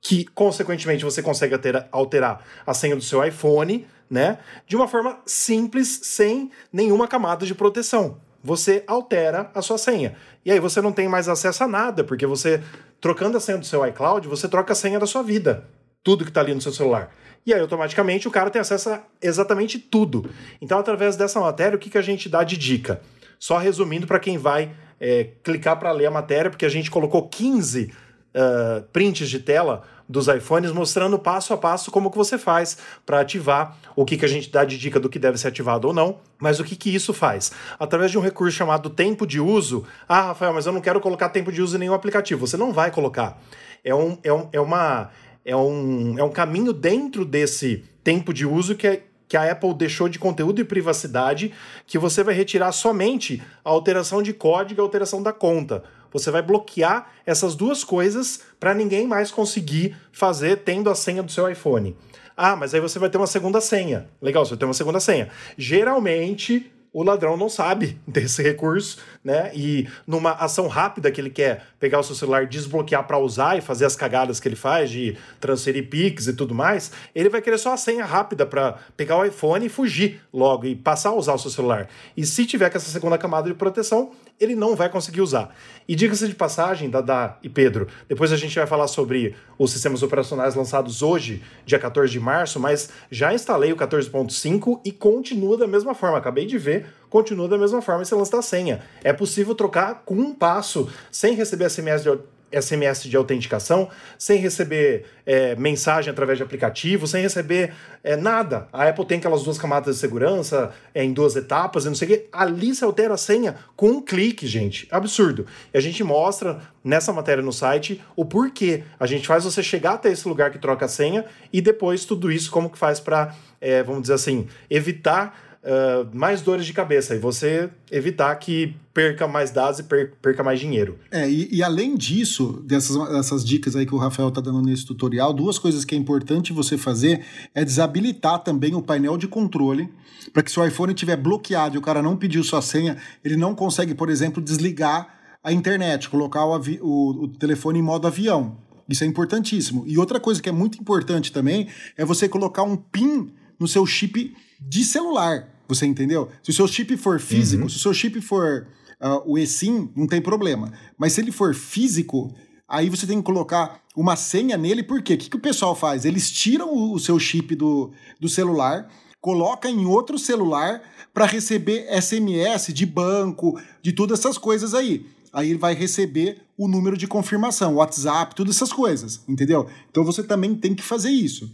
que consequentemente você consegue alterar, alterar a senha do seu iPhone, né? De uma forma simples, sem nenhuma camada de proteção. Você altera a sua senha. E aí você não tem mais acesso a nada, porque você, trocando a senha do seu iCloud, você troca a senha da sua vida. Tudo que está ali no seu celular. E aí, automaticamente, o cara tem acesso a exatamente tudo. Então, através dessa matéria, o que, que a gente dá de dica? Só resumindo para quem vai é, clicar para ler a matéria, porque a gente colocou 15 uh, prints de tela dos iPhones mostrando passo a passo como que você faz para ativar, o que, que a gente dá de dica do que deve ser ativado ou não, mas o que, que isso faz? Através de um recurso chamado tempo de uso. Ah, Rafael, mas eu não quero colocar tempo de uso em nenhum aplicativo. Você não vai colocar. É, um, é, um, é, uma, é, um, é um caminho dentro desse tempo de uso que é que a Apple deixou de conteúdo e privacidade, que você vai retirar somente a alteração de código e a alteração da conta. Você vai bloquear essas duas coisas para ninguém mais conseguir fazer tendo a senha do seu iPhone. Ah, mas aí você vai ter uma segunda senha. Legal, você vai ter uma segunda senha. Geralmente, o ladrão não sabe desse recurso, né? E numa ação rápida que ele quer pegar o seu celular, desbloquear para usar e fazer as cagadas que ele faz de transferir Pix e tudo mais, ele vai querer só a senha rápida para pegar o iPhone e fugir logo e passar a usar o seu celular. E se tiver com essa segunda camada de proteção, ele não vai conseguir usar. E diga-se de passagem, Dada e Pedro, depois a gente vai falar sobre os sistemas operacionais lançados hoje, dia 14 de março, mas já instalei o 14.5 e continua da mesma forma. Acabei de ver, continua da mesma forma esse lance da senha. É possível trocar com um passo, sem receber SMS de SMS de autenticação, sem receber é, mensagem através de aplicativo, sem receber é, nada. A Apple tem aquelas duas camadas de segurança é, em duas etapas e não sei o quê. Ali se altera a senha com um clique, gente. Absurdo. E a gente mostra nessa matéria no site o porquê. A gente faz você chegar até esse lugar que troca a senha e depois tudo isso como que faz para, é, vamos dizer assim, evitar uh, mais dores de cabeça e você evitar que perca mais dados e perca mais dinheiro. É, e, e, além disso, dessas, dessas dicas aí que o Rafael tá dando nesse tutorial, duas coisas que é importante você fazer é desabilitar também o painel de controle, para que se o iPhone estiver bloqueado e o cara não pediu sua senha, ele não consegue, por exemplo, desligar a internet, colocar o, o, o telefone em modo avião. Isso é importantíssimo. E outra coisa que é muito importante também é você colocar um PIN no seu chip de celular. Você entendeu? Se o seu chip for físico, uhum. se o seu chip for uh, o eSIM, não tem problema. Mas se ele for físico, aí você tem que colocar uma senha nele, por quê? O que, que o pessoal faz? Eles tiram o, o seu chip do, do celular, coloca em outro celular para receber SMS de banco, de todas essas coisas aí. Aí ele vai receber o número de confirmação, WhatsApp, todas essas coisas, entendeu? Então você também tem que fazer isso.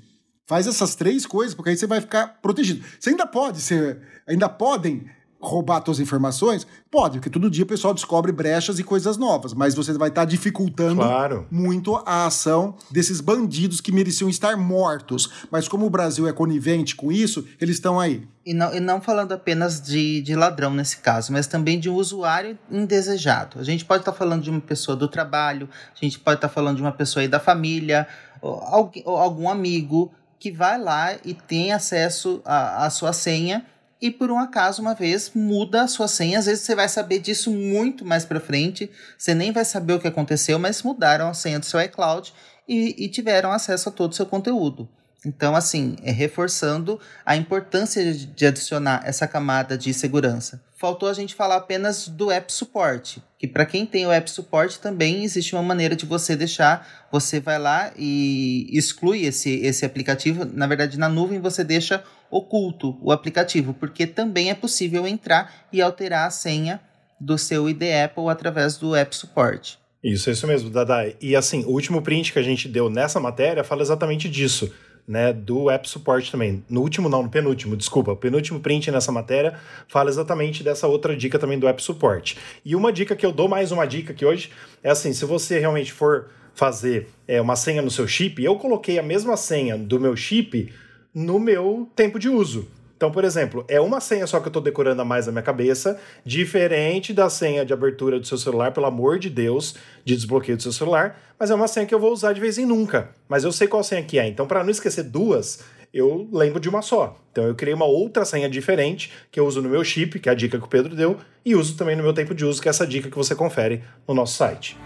Faz essas três coisas, porque aí você vai ficar protegido. Você ainda pode ser, ainda podem roubar suas informações? Pode, porque todo dia o pessoal descobre brechas e coisas novas, mas você vai estar dificultando claro. muito a ação desses bandidos que mereciam estar mortos. Mas como o Brasil é conivente com isso, eles estão aí. E não, e não falando apenas de, de ladrão nesse caso, mas também de um usuário indesejado. A gente pode estar falando de uma pessoa do trabalho, a gente pode estar falando de uma pessoa aí da família, ou, ou algum amigo que vai lá e tem acesso à sua senha e por um acaso uma vez muda a sua senha. Às vezes você vai saber disso muito mais para frente, você nem vai saber o que aconteceu, mas mudaram a senha do seu iCloud e, e tiveram acesso a todo o seu conteúdo. Então, assim, é reforçando a importância de adicionar essa camada de segurança. Faltou a gente falar apenas do App Support, que para quem tem o App Support também existe uma maneira de você deixar, você vai lá e exclui esse, esse aplicativo. Na verdade, na nuvem você deixa oculto o aplicativo, porque também é possível entrar e alterar a senha do seu ID Apple através do App Support. Isso, é isso mesmo, Dada. E assim, o último print que a gente deu nessa matéria fala exatamente disso né, do App Support também. No último, não, no penúltimo, desculpa. O penúltimo print nessa matéria fala exatamente dessa outra dica também do App Support. E uma dica que eu dou, mais uma dica aqui hoje, é assim: se você realmente for fazer é, uma senha no seu chip, eu coloquei a mesma senha do meu chip no meu tempo de uso. Então, por exemplo, é uma senha só que eu estou decorando a mais na minha cabeça, diferente da senha de abertura do seu celular, pelo amor de Deus, de desbloqueio do seu celular, mas é uma senha que eu vou usar de vez em nunca. Mas eu sei qual senha que é. Então, para não esquecer duas, eu lembro de uma só. Então, eu criei uma outra senha diferente que eu uso no meu chip, que é a dica que o Pedro deu, e uso também no meu tempo de uso, que é essa dica que você confere no nosso site.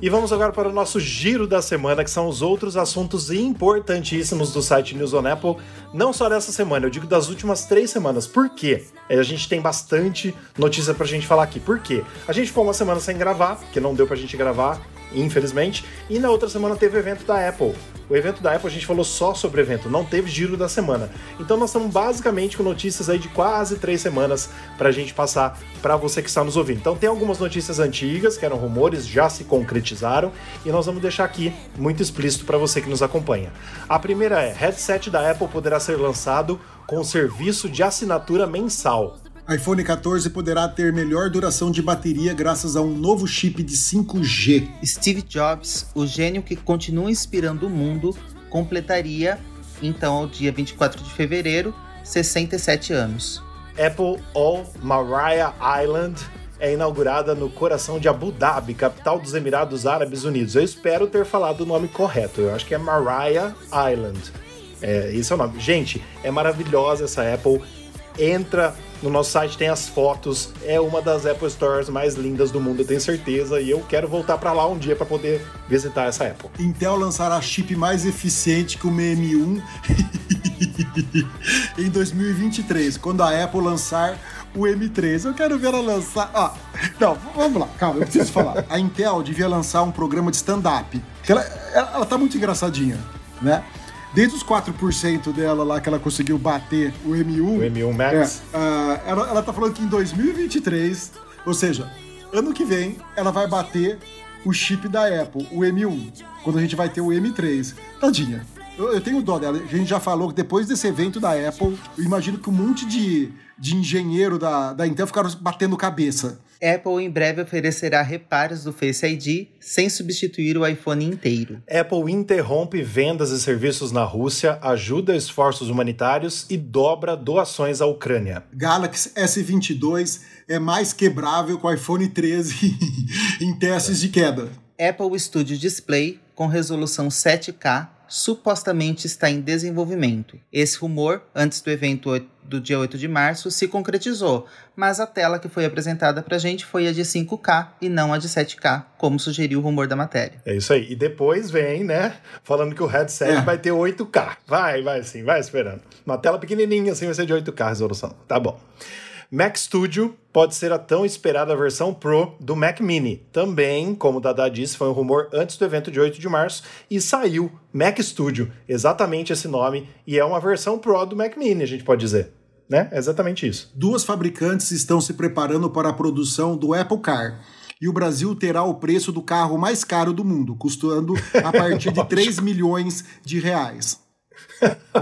E vamos agora para o nosso giro da semana, que são os outros assuntos importantíssimos do site News on Apple, não só dessa semana, eu digo das últimas três semanas. Por quê? A gente tem bastante notícia pra gente falar aqui. Por quê? A gente ficou uma semana sem gravar, que não deu pra gente gravar, infelizmente, e na outra semana teve o evento da Apple. O evento da Apple a gente falou só sobre o evento, não teve giro da semana. Então nós estamos basicamente com notícias aí de quase três semanas para a gente passar para você que está nos ouvindo. Então tem algumas notícias antigas que eram rumores, já se concretizaram e nós vamos deixar aqui muito explícito para você que nos acompanha. A primeira é: headset da Apple poderá ser lançado com serviço de assinatura mensal iPhone 14 poderá ter melhor duração de bateria graças a um novo chip de 5G. Steve Jobs, o gênio que continua inspirando o mundo, completaria, então, ao dia 24 de fevereiro, 67 anos. Apple All Mariah Island é inaugurada no coração de Abu Dhabi, capital dos Emirados Árabes Unidos. Eu espero ter falado o nome correto. Eu acho que é Mariah Island. É, esse é o nome. Gente, é maravilhosa essa Apple. Entra no nosso site tem as fotos, é uma das Apple Stores mais lindas do mundo, eu tenho certeza, e eu quero voltar para lá um dia para poder visitar essa Apple. Intel lançará chip mais eficiente que o M1 em 2023, quando a Apple lançar o M3. Eu quero ver ela lançar. Ah, não, vamos lá, calma, eu preciso falar. A Intel devia lançar um programa de stand-up. Ela, ela, ela tá muito engraçadinha, né? Desde os 4% dela lá que ela conseguiu bater o M1. O M1 Max. É, uh, ela, ela tá falando que em 2023, ou seja, ano que vem, ela vai bater o chip da Apple, o M1. Quando a gente vai ter o M3. Tadinha. Eu, eu tenho dó dela. A gente já falou que depois desse evento da Apple, eu imagino que um monte de, de engenheiro da, da Intel ficaram batendo cabeça. Apple em breve oferecerá reparos do Face ID sem substituir o iPhone inteiro. Apple interrompe vendas e serviços na Rússia, ajuda esforços humanitários e dobra doações à Ucrânia. Galaxy S22 é mais quebrável que o iPhone 13 em testes de queda. Apple Studio Display com resolução 7K supostamente está em desenvolvimento. Esse rumor, antes do evento do dia 8 de março, se concretizou, mas a tela que foi apresentada para a gente foi a de 5K e não a de 7K, como sugeriu o rumor da matéria. É isso aí. E depois vem, né, falando que o headset é. vai ter 8K. Vai, vai sim, vai esperando. Uma tela pequenininha assim vai ser de 8K a resolução. Tá bom. Mac Studio pode ser a tão esperada versão Pro do Mac Mini. Também, como o Dada disse, foi um rumor antes do evento de 8 de março e saiu Mac Studio, exatamente esse nome, e é uma versão Pro do Mac Mini, a gente pode dizer. Né? É exatamente isso. Duas fabricantes estão se preparando para a produção do Apple Car e o Brasil terá o preço do carro mais caro do mundo, custando a partir de 3 milhões de reais.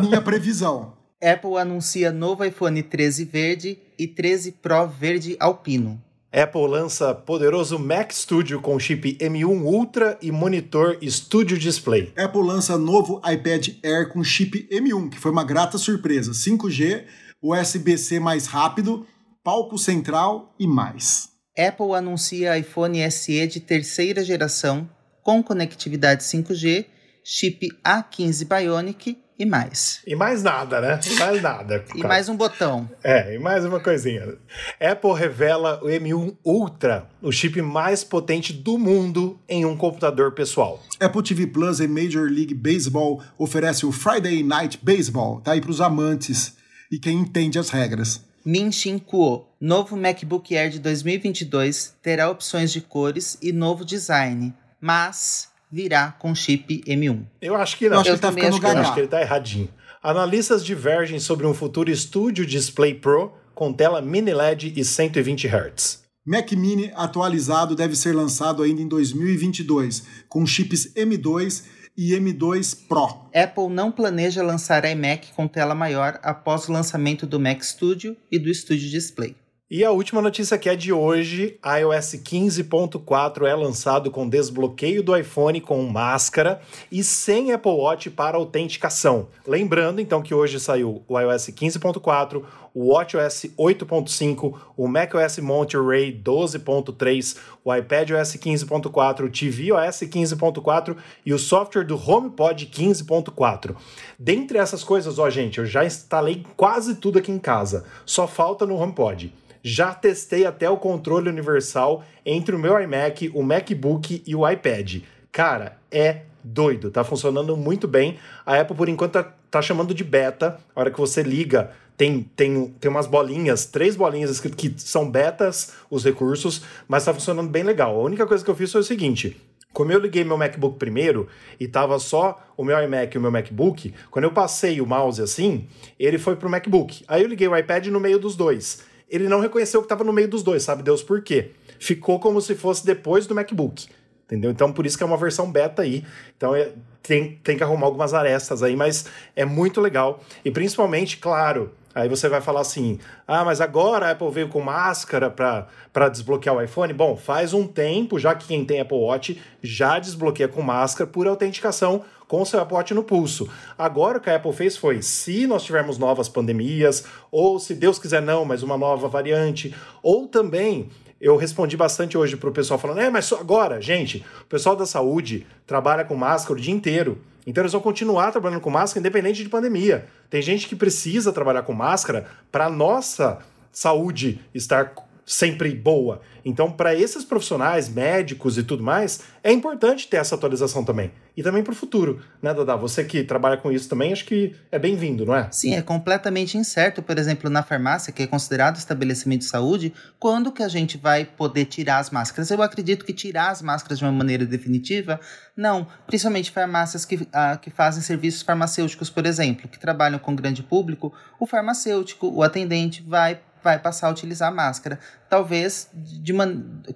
Minha previsão. Apple anuncia novo iPhone 13 verde e 13 Pro verde alpino. Apple lança poderoso Mac Studio com chip M1 Ultra e monitor Studio Display. Apple lança novo iPad Air com chip M1, que foi uma grata surpresa. 5G, USB-C mais rápido, palco central e mais. Apple anuncia iPhone SE de terceira geração com conectividade 5G, chip A15 Bionic e mais. E mais nada, né? E mais nada. e mais um botão. É, e mais uma coisinha. Apple revela o M1 Ultra, o chip mais potente do mundo em um computador pessoal. Apple TV Plus e Major League Baseball oferece o Friday Night Baseball, tá aí para os amantes e quem entende as regras. Min Shin Kuo, novo MacBook Air de 2022, terá opções de cores e novo design, mas virá com chip M1. Eu acho que não. Eu acho que, tá ficando acho, acho que ele tá erradinho. Analistas divergem sobre um futuro Studio Display Pro com tela mini LED e 120 Hz. Mac Mini atualizado deve ser lançado ainda em 2022, com chips M2 e M2 Pro. Apple não planeja lançar iMac com tela maior após o lançamento do Mac Studio e do Studio Display. E a última notícia que é de hoje, iOS 15.4 é lançado com desbloqueio do iPhone com máscara e sem Apple Watch para autenticação. Lembrando então que hoje saiu o iOS 15.4, o WatchOS 8.5, o macOS Monterey 12.3, o iPadOS 15.4, o tvOS 15.4 e o software do HomePod 15.4. Dentre essas coisas, ó gente, eu já instalei quase tudo aqui em casa. Só falta no HomePod. Já testei até o controle universal entre o meu iMac, o MacBook e o iPad. Cara, é doido, tá funcionando muito bem. A Apple, por enquanto, tá, tá chamando de beta. A hora que você liga, tem, tem, tem umas bolinhas, três bolinhas que são betas os recursos, mas tá funcionando bem legal. A única coisa que eu fiz foi o seguinte: como eu liguei meu MacBook primeiro e tava só o meu iMac e o meu MacBook, quando eu passei o mouse assim, ele foi pro MacBook. Aí eu liguei o iPad no meio dos dois ele não reconheceu que estava no meio dos dois, sabe Deus por quê? Ficou como se fosse depois do MacBook. Entendeu? Então, por isso que é uma versão beta aí. Então, é, tem, tem que arrumar algumas arestas aí, mas é muito legal. E principalmente, claro, aí você vai falar assim: ah, mas agora a Apple veio com máscara para desbloquear o iPhone. Bom, faz um tempo, já que quem tem Apple Watch já desbloqueia com máscara por autenticação com seu Apple Watch no pulso. Agora o que a Apple fez foi, se nós tivermos novas pandemias, ou se Deus quiser não, mas uma nova variante, ou também eu respondi bastante hoje para o pessoal falando, é, mas agora, gente, o pessoal da saúde trabalha com máscara o dia inteiro. Então eles vão continuar trabalhando com máscara independente de pandemia. Tem gente que precisa trabalhar com máscara para nossa saúde estar sempre boa. Então, para esses profissionais, médicos e tudo mais, é importante ter essa atualização também. E também para o futuro, né, Dada? Você que trabalha com isso também, acho que é bem-vindo, não é? Sim, é completamente incerto, por exemplo, na farmácia, que é considerado estabelecimento de saúde, quando que a gente vai poder tirar as máscaras? Eu acredito que tirar as máscaras de uma maneira definitiva, não. Principalmente farmácias que, ah, que fazem serviços farmacêuticos, por exemplo, que trabalham com grande público, o farmacêutico, o atendente vai vai passar a utilizar máscara, talvez de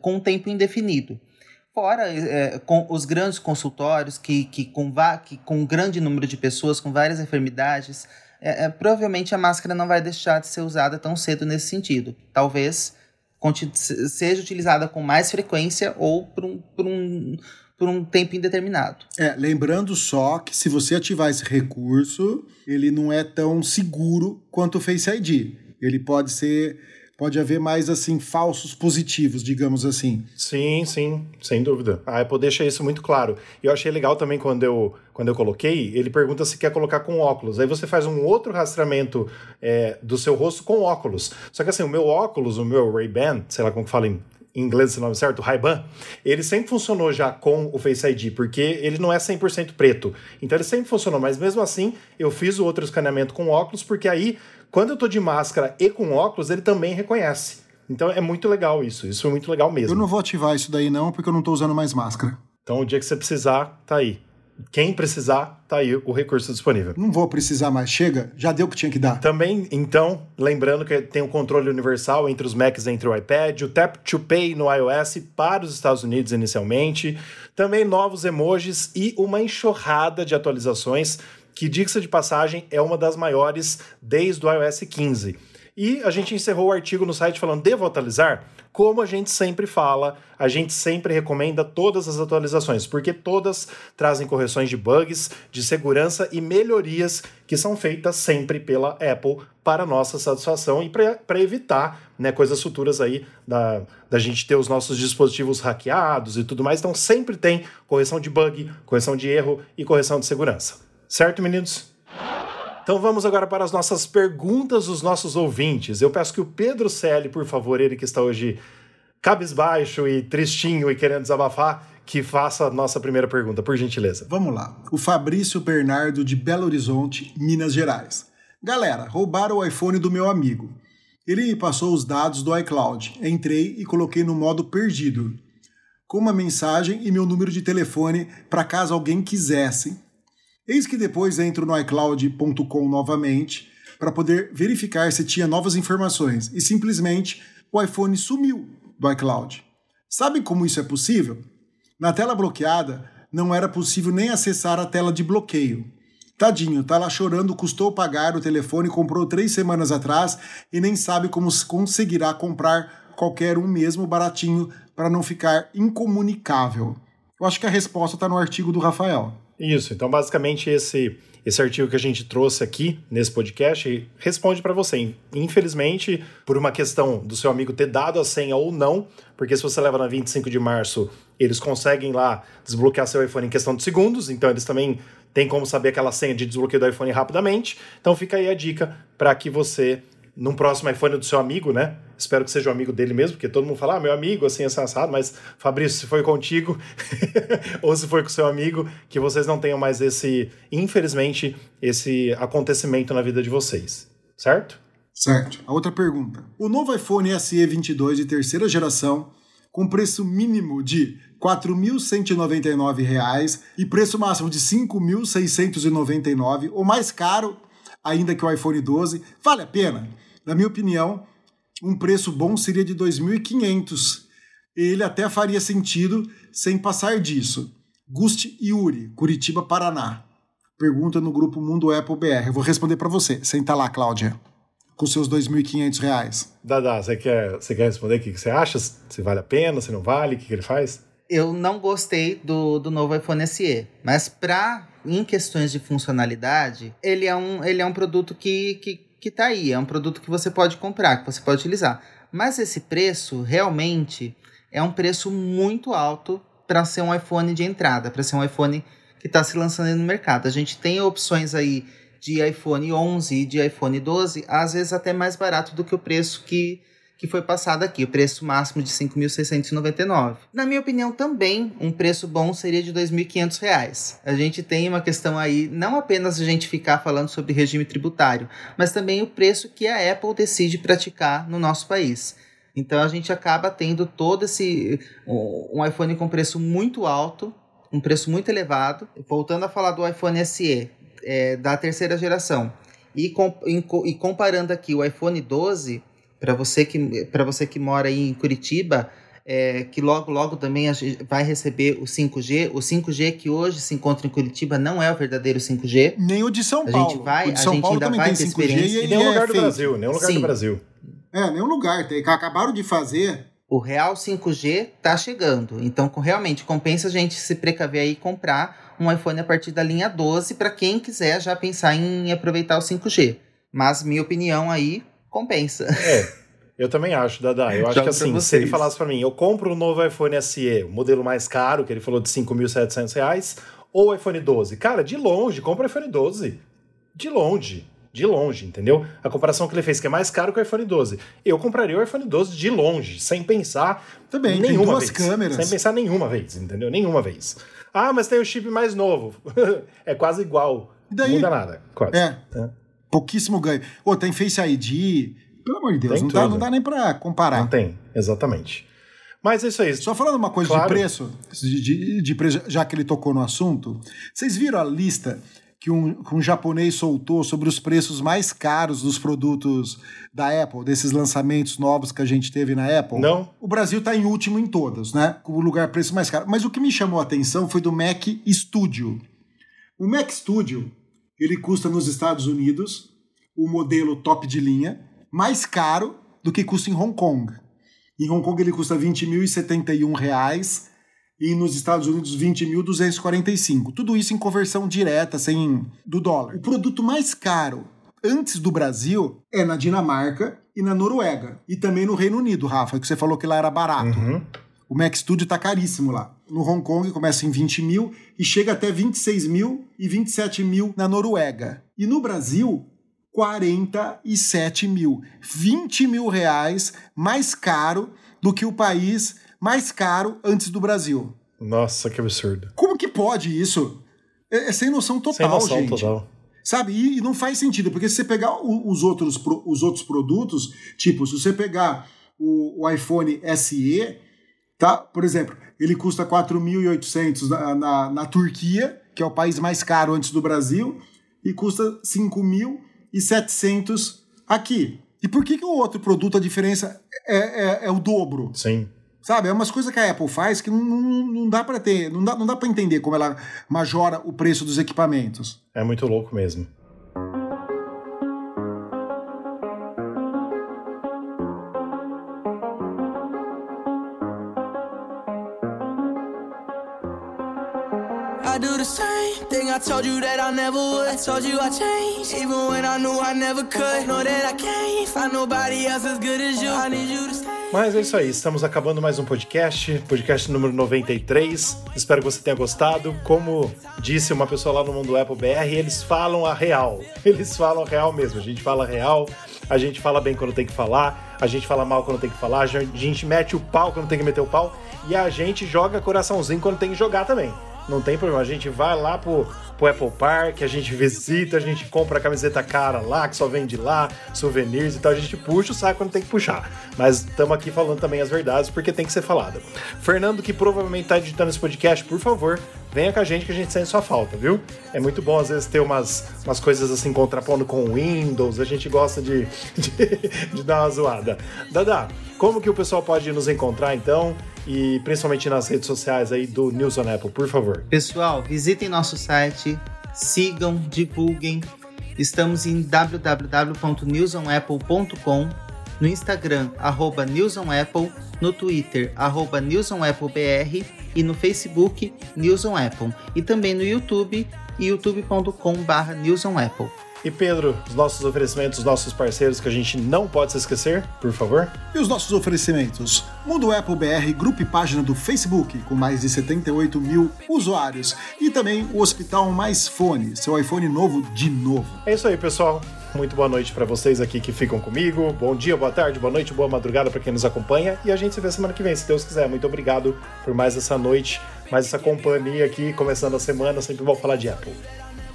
com um tempo indefinido. fora, é, com os grandes consultórios, que, que, com, que com um grande número de pessoas com várias enfermidades, é, é, provavelmente a máscara não vai deixar de ser usada tão cedo nesse sentido. Talvez seja utilizada com mais frequência ou por um, por um, por um tempo indeterminado. É, lembrando só que se você ativar esse recurso, ele não é tão seguro quanto o Face ID. Ele pode ser pode haver mais assim falsos positivos, digamos assim. Sim, sim, sem dúvida. A Apple deixa isso muito claro. E eu achei legal também quando eu, quando eu coloquei, ele pergunta se quer colocar com óculos. Aí você faz um outro rastreamento é, do seu rosto com óculos. Só que assim, o meu óculos, o meu Ray-Ban, sei lá como que fala em em inglês esse nome certo, Ray-Ban, ele sempre funcionou já com o Face ID, porque ele não é 100% preto. Então ele sempre funcionou, mas mesmo assim eu fiz o outro escaneamento com óculos, porque aí quando eu tô de máscara e com óculos, ele também reconhece. Então é muito legal isso. Isso é muito legal mesmo. Eu não vou ativar isso daí não, porque eu não tô usando mais máscara. Então o dia que você precisar, tá aí. Quem precisar, tá aí o recurso disponível. Não vou precisar mais, chega, já deu o que tinha que dar. Também, então, lembrando que tem o um controle universal entre os Macs entre o iPad, o Tap to Pay no iOS para os Estados Unidos inicialmente, também novos emojis e uma enxurrada de atualizações que, diga-se de passagem, é uma das maiores desde o iOS 15. E a gente encerrou o artigo no site falando: devo atualizar? Como a gente sempre fala, a gente sempre recomenda todas as atualizações, porque todas trazem correções de bugs, de segurança e melhorias que são feitas sempre pela Apple para nossa satisfação e para evitar né, coisas futuras aí da, da gente ter os nossos dispositivos hackeados e tudo mais. Então sempre tem correção de bug, correção de erro e correção de segurança. Certo, meninos? Então vamos agora para as nossas perguntas dos nossos ouvintes. Eu peço que o Pedro Selle, por favor, ele que está hoje cabisbaixo e tristinho e querendo desabafar, que faça a nossa primeira pergunta, por gentileza. Vamos lá. O Fabrício Bernardo, de Belo Horizonte, Minas Gerais. Galera, roubaram o iPhone do meu amigo. Ele me passou os dados do iCloud. Entrei e coloquei no modo perdido, com uma mensagem e meu número de telefone para caso alguém quisesse. Eis que depois entro no iCloud.com novamente para poder verificar se tinha novas informações e simplesmente o iPhone sumiu do iCloud. Sabem como isso é possível? Na tela bloqueada não era possível nem acessar a tela de bloqueio. Tadinho, tá lá chorando, custou pagar o telefone, comprou três semanas atrás e nem sabe como conseguirá comprar qualquer um mesmo baratinho para não ficar incomunicável. Eu acho que a resposta está no artigo do Rafael. Isso, então basicamente esse esse artigo que a gente trouxe aqui nesse podcast responde para você. Infelizmente, por uma questão do seu amigo ter dado a senha ou não, porque se você leva na 25 de março, eles conseguem lá desbloquear seu iPhone em questão de segundos, então eles também têm como saber aquela senha de desbloqueio do iPhone rapidamente. Então fica aí a dica para que você num próximo iPhone do seu amigo, né? Espero que seja o um amigo dele mesmo, porque todo mundo fala, ah, meu amigo, assim, assim, assado, mas Fabrício, se foi contigo ou se foi com seu amigo, que vocês não tenham mais esse, infelizmente, esse acontecimento na vida de vocês, certo? Certo. A outra pergunta. O novo iPhone SE 22 de terceira geração, com preço mínimo de R$ 4.199 e preço máximo de R$ 5.699, ou mais caro ainda que o iPhone 12, vale a pena? Na minha opinião, um preço bom seria de 2.500. Ele até faria sentido sem passar disso. Gust Yuri, Curitiba, Paraná. Pergunta no grupo Mundo Apple BR. Eu vou responder para você. Senta lá, Cláudia. Com seus 2.500 reais. Dada, você quer, você quer responder o que você acha? Se vale a pena, se não vale, o que, que ele faz? Eu não gostei do, do novo iPhone SE, mas para em questões de funcionalidade, ele é um, ele é um produto que, que, que tá aí, é um produto que você pode comprar, que você pode utilizar. Mas esse preço realmente é um preço muito alto para ser um iPhone de entrada, para ser um iPhone que está se lançando no mercado. A gente tem opções aí de iPhone 11 e de iPhone 12, às vezes até mais barato do que o preço que que foi passado aqui, o preço máximo de 5.699. Na minha opinião, também um preço bom seria de R$ 2.500. A gente tem uma questão aí, não apenas a gente ficar falando sobre regime tributário, mas também o preço que a Apple decide praticar no nosso país. Então a gente acaba tendo todo esse um iPhone com preço muito alto, um preço muito elevado. Voltando a falar do iPhone SE é, da terceira geração e, com, e comparando aqui o iPhone 12 para você que para você que mora aí em Curitiba, é, que logo, logo também a gente vai receber o 5G. O 5G que hoje se encontra em Curitiba não é o verdadeiro 5G. Nem o de São A Paulo. gente vai- o de a São gente Paulo ainda vai ter 5G experiência. e E nenhum é lugar do fake. Brasil, nenhum lugar Sim. do Brasil. É, nenhum lugar. Acabaram de fazer. O real 5G tá chegando. Então, com- realmente, compensa a gente se precaver aí e comprar um iPhone a partir da linha 12 para quem quiser já pensar em aproveitar o 5G. Mas, minha opinião aí, compensa. É, eu também acho, Dada. Eu acho Jogo que assim, se ele falasse pra mim, eu compro o novo iPhone SE, o modelo mais caro, que ele falou de 5.700 reais, ou o iPhone 12. Cara, de longe, compra o iPhone 12. De longe. De longe, entendeu? A comparação que ele fez, que é mais caro que o iPhone 12. Eu compraria o iPhone 12 de longe, sem pensar Também, tem nenhuma duas vez. câmeras. Sem pensar nenhuma vez, entendeu? Nenhuma vez. Ah, mas tem o chip mais novo. é quase igual. E daí? Não muda nada, quase. É. É. Pouquíssimo ganho. Ô, tem Face ID. Pelo amor de Deus, Tem não dá, não dá nem pra comparar. Não tem, exatamente. Mas é isso aí. Só falando uma coisa Claro. de preço, de, de- de preço, já que ele tocou no assunto, vocês viram a lista que um, que um japonês soltou sobre os preços mais caros dos produtos da Apple, desses lançamentos novos que a gente teve na Apple? Não. O Brasil está em último em todos, né? Com o lugar preço mais caro. Mas o que me chamou a atenção foi do Mac Studio. O Mac Studio, ele custa nos Estados Unidos, o modelo top de linha, mais caro do que custa em Hong Kong. Em Hong Kong ele custa 20.071 reais e nos Estados Unidos 20.245. Tudo isso em conversão direta, sem do dólar. O produto mais caro antes do Brasil é na Dinamarca e na Noruega. E também no Reino Unido, Rafa, que você falou que lá era barato. Uhum. O Mac Studio tá caríssimo lá. No Hong Kong começa em 20 mil e chega até 26 mil e 27 mil na Noruega. E no Brasil, 47 mil. 20 mil reais mais caro do que o país mais caro antes do Brasil. Nossa, que absurdo. Como que pode isso? É, é sem noção total, Sem noção gente. total. Sabe? E, e não faz sentido, porque se você pegar o- os outros, os outros produtos, tipo, se você pegar o, o iPhone SE, tá? Por exemplo, ele custa 4.800 na, na, na Turquia, que é o país mais caro antes do Brasil, e custa 5.700 aqui. E por que, que o outro produto, a diferença é, é, é o dobro? Sim. Sabe? É umas coisas que a Apple faz que não, não, não dá para ter, não dá, não dá para entender como ela majora o preço dos equipamentos. É muito louco mesmo. The same thing I told you that I never would. I told you I changed, even when I knew I never could. Know that I can't find nobody else as good as you. I need you to stay. Mas é isso aí, estamos acabando mais um podcast, podcast número 93. Espero que você tenha gostado. Como disse uma pessoa lá no Mundo Apple BR, eles falam a real. Eles falam a real mesmo. A gente fala a real, a gente fala bem quando tem que falar, a gente fala mal quando tem que falar, a gente mete o pau quando tem que meter o pau e a gente joga coraçãozinho quando tem que jogar também. Não tem problema, a gente vai lá pro, pro Apple Park, a gente visita, a gente compra a camiseta cara lá, que só vende lá, souvenirs e tal, a gente puxa o saco quando tem que puxar. Mas estamos aqui falando também as verdades, porque tem que ser falado. Fernando, que provavelmente tá editando esse podcast, por favor, venha com a gente que a gente sente sua falta, viu? É muito bom às vezes ter umas, umas coisas assim contrapondo com o Windows, a gente gosta de, de, de dar uma zoada. Dada, como que o pessoal pode nos encontrar então? E principalmente nas redes sociais aí do News on Apple, por favor. Pessoal, visitem nosso site, sigam, divulguem. Estamos em www.newsonapple.com, no Instagram, arroba newsonapple, no Twitter, arroba newsonappleBR e no Facebook, News on Apple. E também no YouTube, youtube.com.br newsonapple. E Pedro, os nossos oferecimentos, os nossos parceiros que a gente não pode se esquecer, por favor. E os nossos oferecimentos? Mundo Apple BR, grupo e página do Facebook, com mais de 78 mil usuários. E também o Hospital Mais Fone, seu iPhone novo de novo. É isso aí, pessoal. Muito boa noite para vocês aqui que ficam comigo. Bom dia, boa tarde, boa noite, boa madrugada para quem nos acompanha. E a gente se vê semana que vem, se Deus quiser. Muito obrigado por mais essa noite, mais essa companhia aqui, começando a semana. Sempre vou falar de Apple.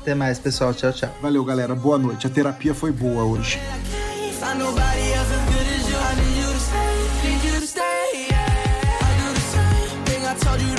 Até mais, pessoal. Tchau, tchau. Valeu, galera. Boa noite. A terapia foi boa hoje. told you